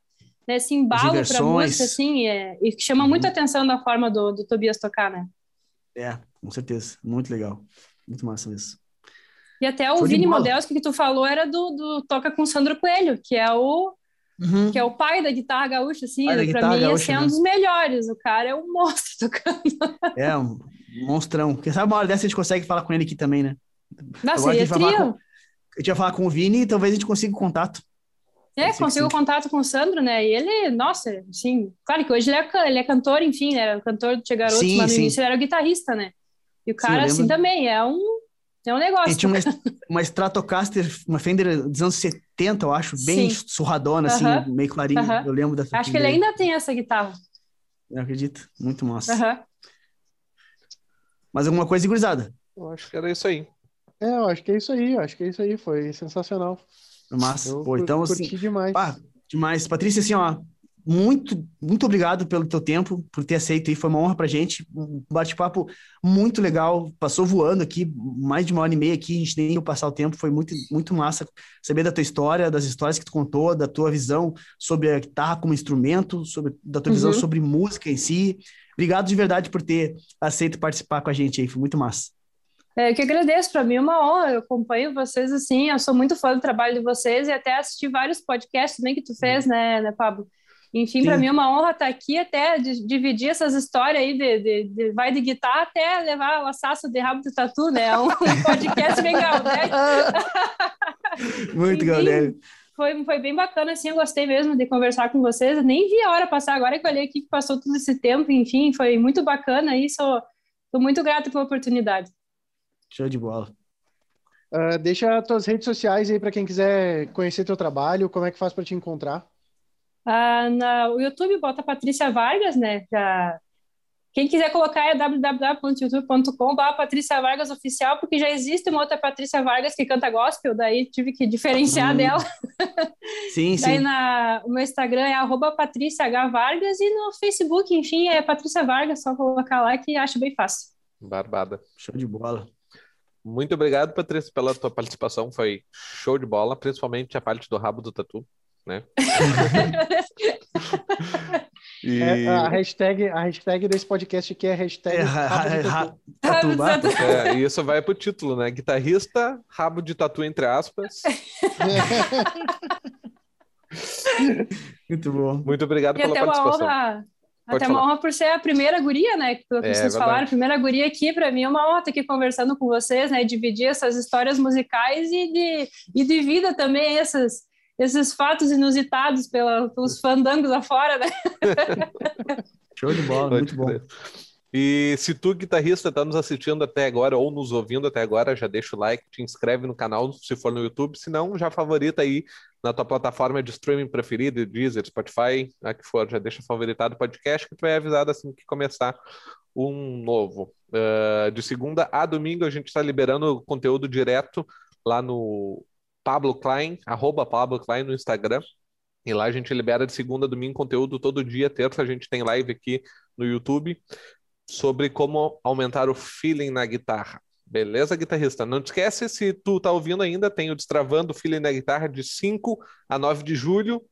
né, esse embalo para música, assim, é, e chama uhum. muita atenção da forma do, do Tobias tocar, né? É, com certeza. Muito legal. Muito massa mesmo. E até o Show Vini Modelski que tu falou era do, do Toca com Sandro Coelho, que é o Uhum. que é o pai da guitarra gaúcha, assim, para mim gaúcha, esse é um dos melhores. O cara é um monstro tocando. É, um monstrão. Quem sabe uma hora dessa a gente consegue falar com ele aqui também, né? Nossa, seria trio. Com, a gente vai falar com o Vini e talvez a gente consiga contato. É, consigo contato com o Sandro, né? E ele, nossa, assim, claro que hoje ele é, ele é cantor, enfim, né? Era cantor do Tia Garotos, sim, mas no sim. início ele era guitarrista, né? E o cara, sim, assim, também é um é um negócio. E tinha uma, uma Stratocaster, uma Fender dos anos 70, eu acho, bem Sim. surradona, assim, uh -huh. meio clarinha. Uh -huh. Eu lembro dessa. Acho que ele ainda tem essa guitarra. Eu acredito. Muito massa. Uh -huh. Mas alguma coisa gurizada? Eu acho que era isso aí. É, eu acho que é isso aí. Eu acho que é isso aí. Foi sensacional. Massa. Eu Pô, então, curti assim, demais. pá, demais. Patrícia, assim, ó, muito, muito obrigado pelo teu tempo, por ter aceito aí, foi uma honra pra gente, um bate-papo muito legal, passou voando aqui, mais de uma hora e meia aqui, a gente nem ia passar o tempo, foi muito, muito massa saber da tua história, das histórias que tu contou, da tua visão sobre a guitarra como instrumento, sobre, da tua visão Uhum. sobre música em si. Obrigado de verdade por ter aceito participar com a gente aí, foi muito massa. É, eu que agradeço, para mim é uma honra, eu acompanho vocês assim, eu sou muito fã do trabalho de vocês e até assisti vários podcasts também que tu fez, né, né Pablo? Enfim, para mim é uma honra estar aqui até de, dividir essas histórias aí de, de, de vai de guitarra até levar o assasso de rabo do tatu, né? É um podcast legal, né? Muito galera. Foi, foi bem bacana, assim, eu gostei mesmo de conversar com vocês. Eu nem vi a hora passar agora que eu olhei aqui que passou todo esse tempo, enfim, foi muito bacana e sou, sou muito grata pela oportunidade. Show de bola. Ah, deixa as tuas redes sociais aí para quem quiser conhecer teu trabalho, como é que faz para te encontrar? Ah, na, o YouTube bota Patrícia Vargas, né? Já, quem quiser colocar é www.youtube.com.br Patrícia Vargas Oficial, porque já existe uma outra Patrícia Vargas que canta gospel, daí tive que diferenciar Hum, dela. Sim, Daí sim. na, o meu Instagram é arroba Patrícia H. Vargas e no Facebook, enfim, é Patrícia Vargas, só colocar lá que acho bem fácil. Barbada. Show de bola. Muito obrigado, Patrícia, pela tua participação. Foi show de bola, principalmente a parte do rabo do tatu, né? E É, a hashtag, a hashtag desse podcast aqui é hashtag É, Rabo de ra- Tatu. ra- tatu, é, e isso vai pro título, né? Guitarrista, rabo de tatu entre aspas. Muito bom. Muito obrigado E pela até uma participação. honra, Pode até uma falar. honra por ser a primeira guria, né? Que pelo que É, vocês verdade. falaram, a primeira guria aqui, para mim é uma honra estar aqui conversando com vocês, né? Dividir essas histórias musicais e de, e de vida também, esses, esses fatos inusitados pela, pelos fandangos afora, né? Show de bola, Pode muito bom. E se tu, guitarrista, tá nos assistindo até agora ou nos ouvindo até agora, já deixa o like, te inscreve no canal se for no YouTube, se não, já favorita aí na tua plataforma de streaming preferida, Deezer, Spotify, a que for, já deixa favoritado o podcast que tu é avisado assim que começar um novo. Ah, de segunda a domingo a gente está liberando conteúdo direto lá no Pablo Klein, arroba Pablo Klein no Instagram. E lá a gente libera de segunda a domingo conteúdo todo dia. Terça a gente tem live aqui no YouTube sobre como aumentar o feeling na guitarra. Beleza, guitarrista? Não te esquece, se tu tá ouvindo ainda, tem o Destravando o Feeling na Guitarra de 5 a 9 de julho.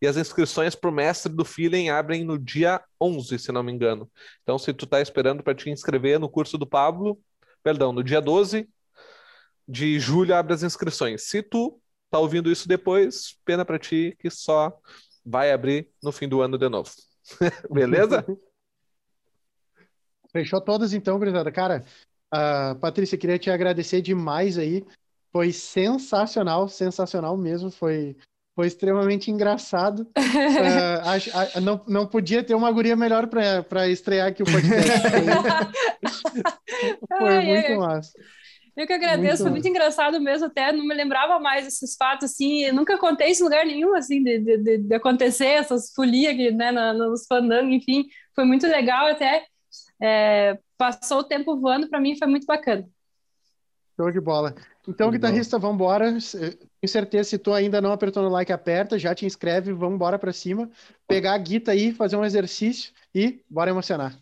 E as inscrições para o mestre do feeling abrem no dia 11, se não me engano. Então, se tu tá esperando para te inscrever no curso do Pablo, perdão, no dia 12 de julho abre as inscrições. Se tu tá ouvindo isso depois, pena para ti que só vai abrir no fim do ano de novo. Beleza? Fechou todas então, gurizada. Cara, ah, Patrícia, queria te agradecer demais aí. Foi sensacional, sensacional mesmo. Foi, foi extremamente engraçado. Ah, acho- ah, não, não podia ter uma guria melhor para estrear aqui o podcast. Foi, foi Ai, muito ai. massa. Eu que agradeço, Muito foi muito engraçado mesmo, até não me lembrava mais desses fatos, assim, eu nunca contei isso em lugar nenhum, assim, de, de, de- de acontecer, essas folias aqui, né, nos fandangos, enfim, foi muito legal, até é, passou o tempo voando, para mim foi muito bacana. Show de bola. Então, de guitarrista, vamos embora. Tenho certeza, se tu ainda não apertou no like, aperta, já te inscreve, vamos embora para cima, pegar a guita aí, fazer um exercício e bora emocionar.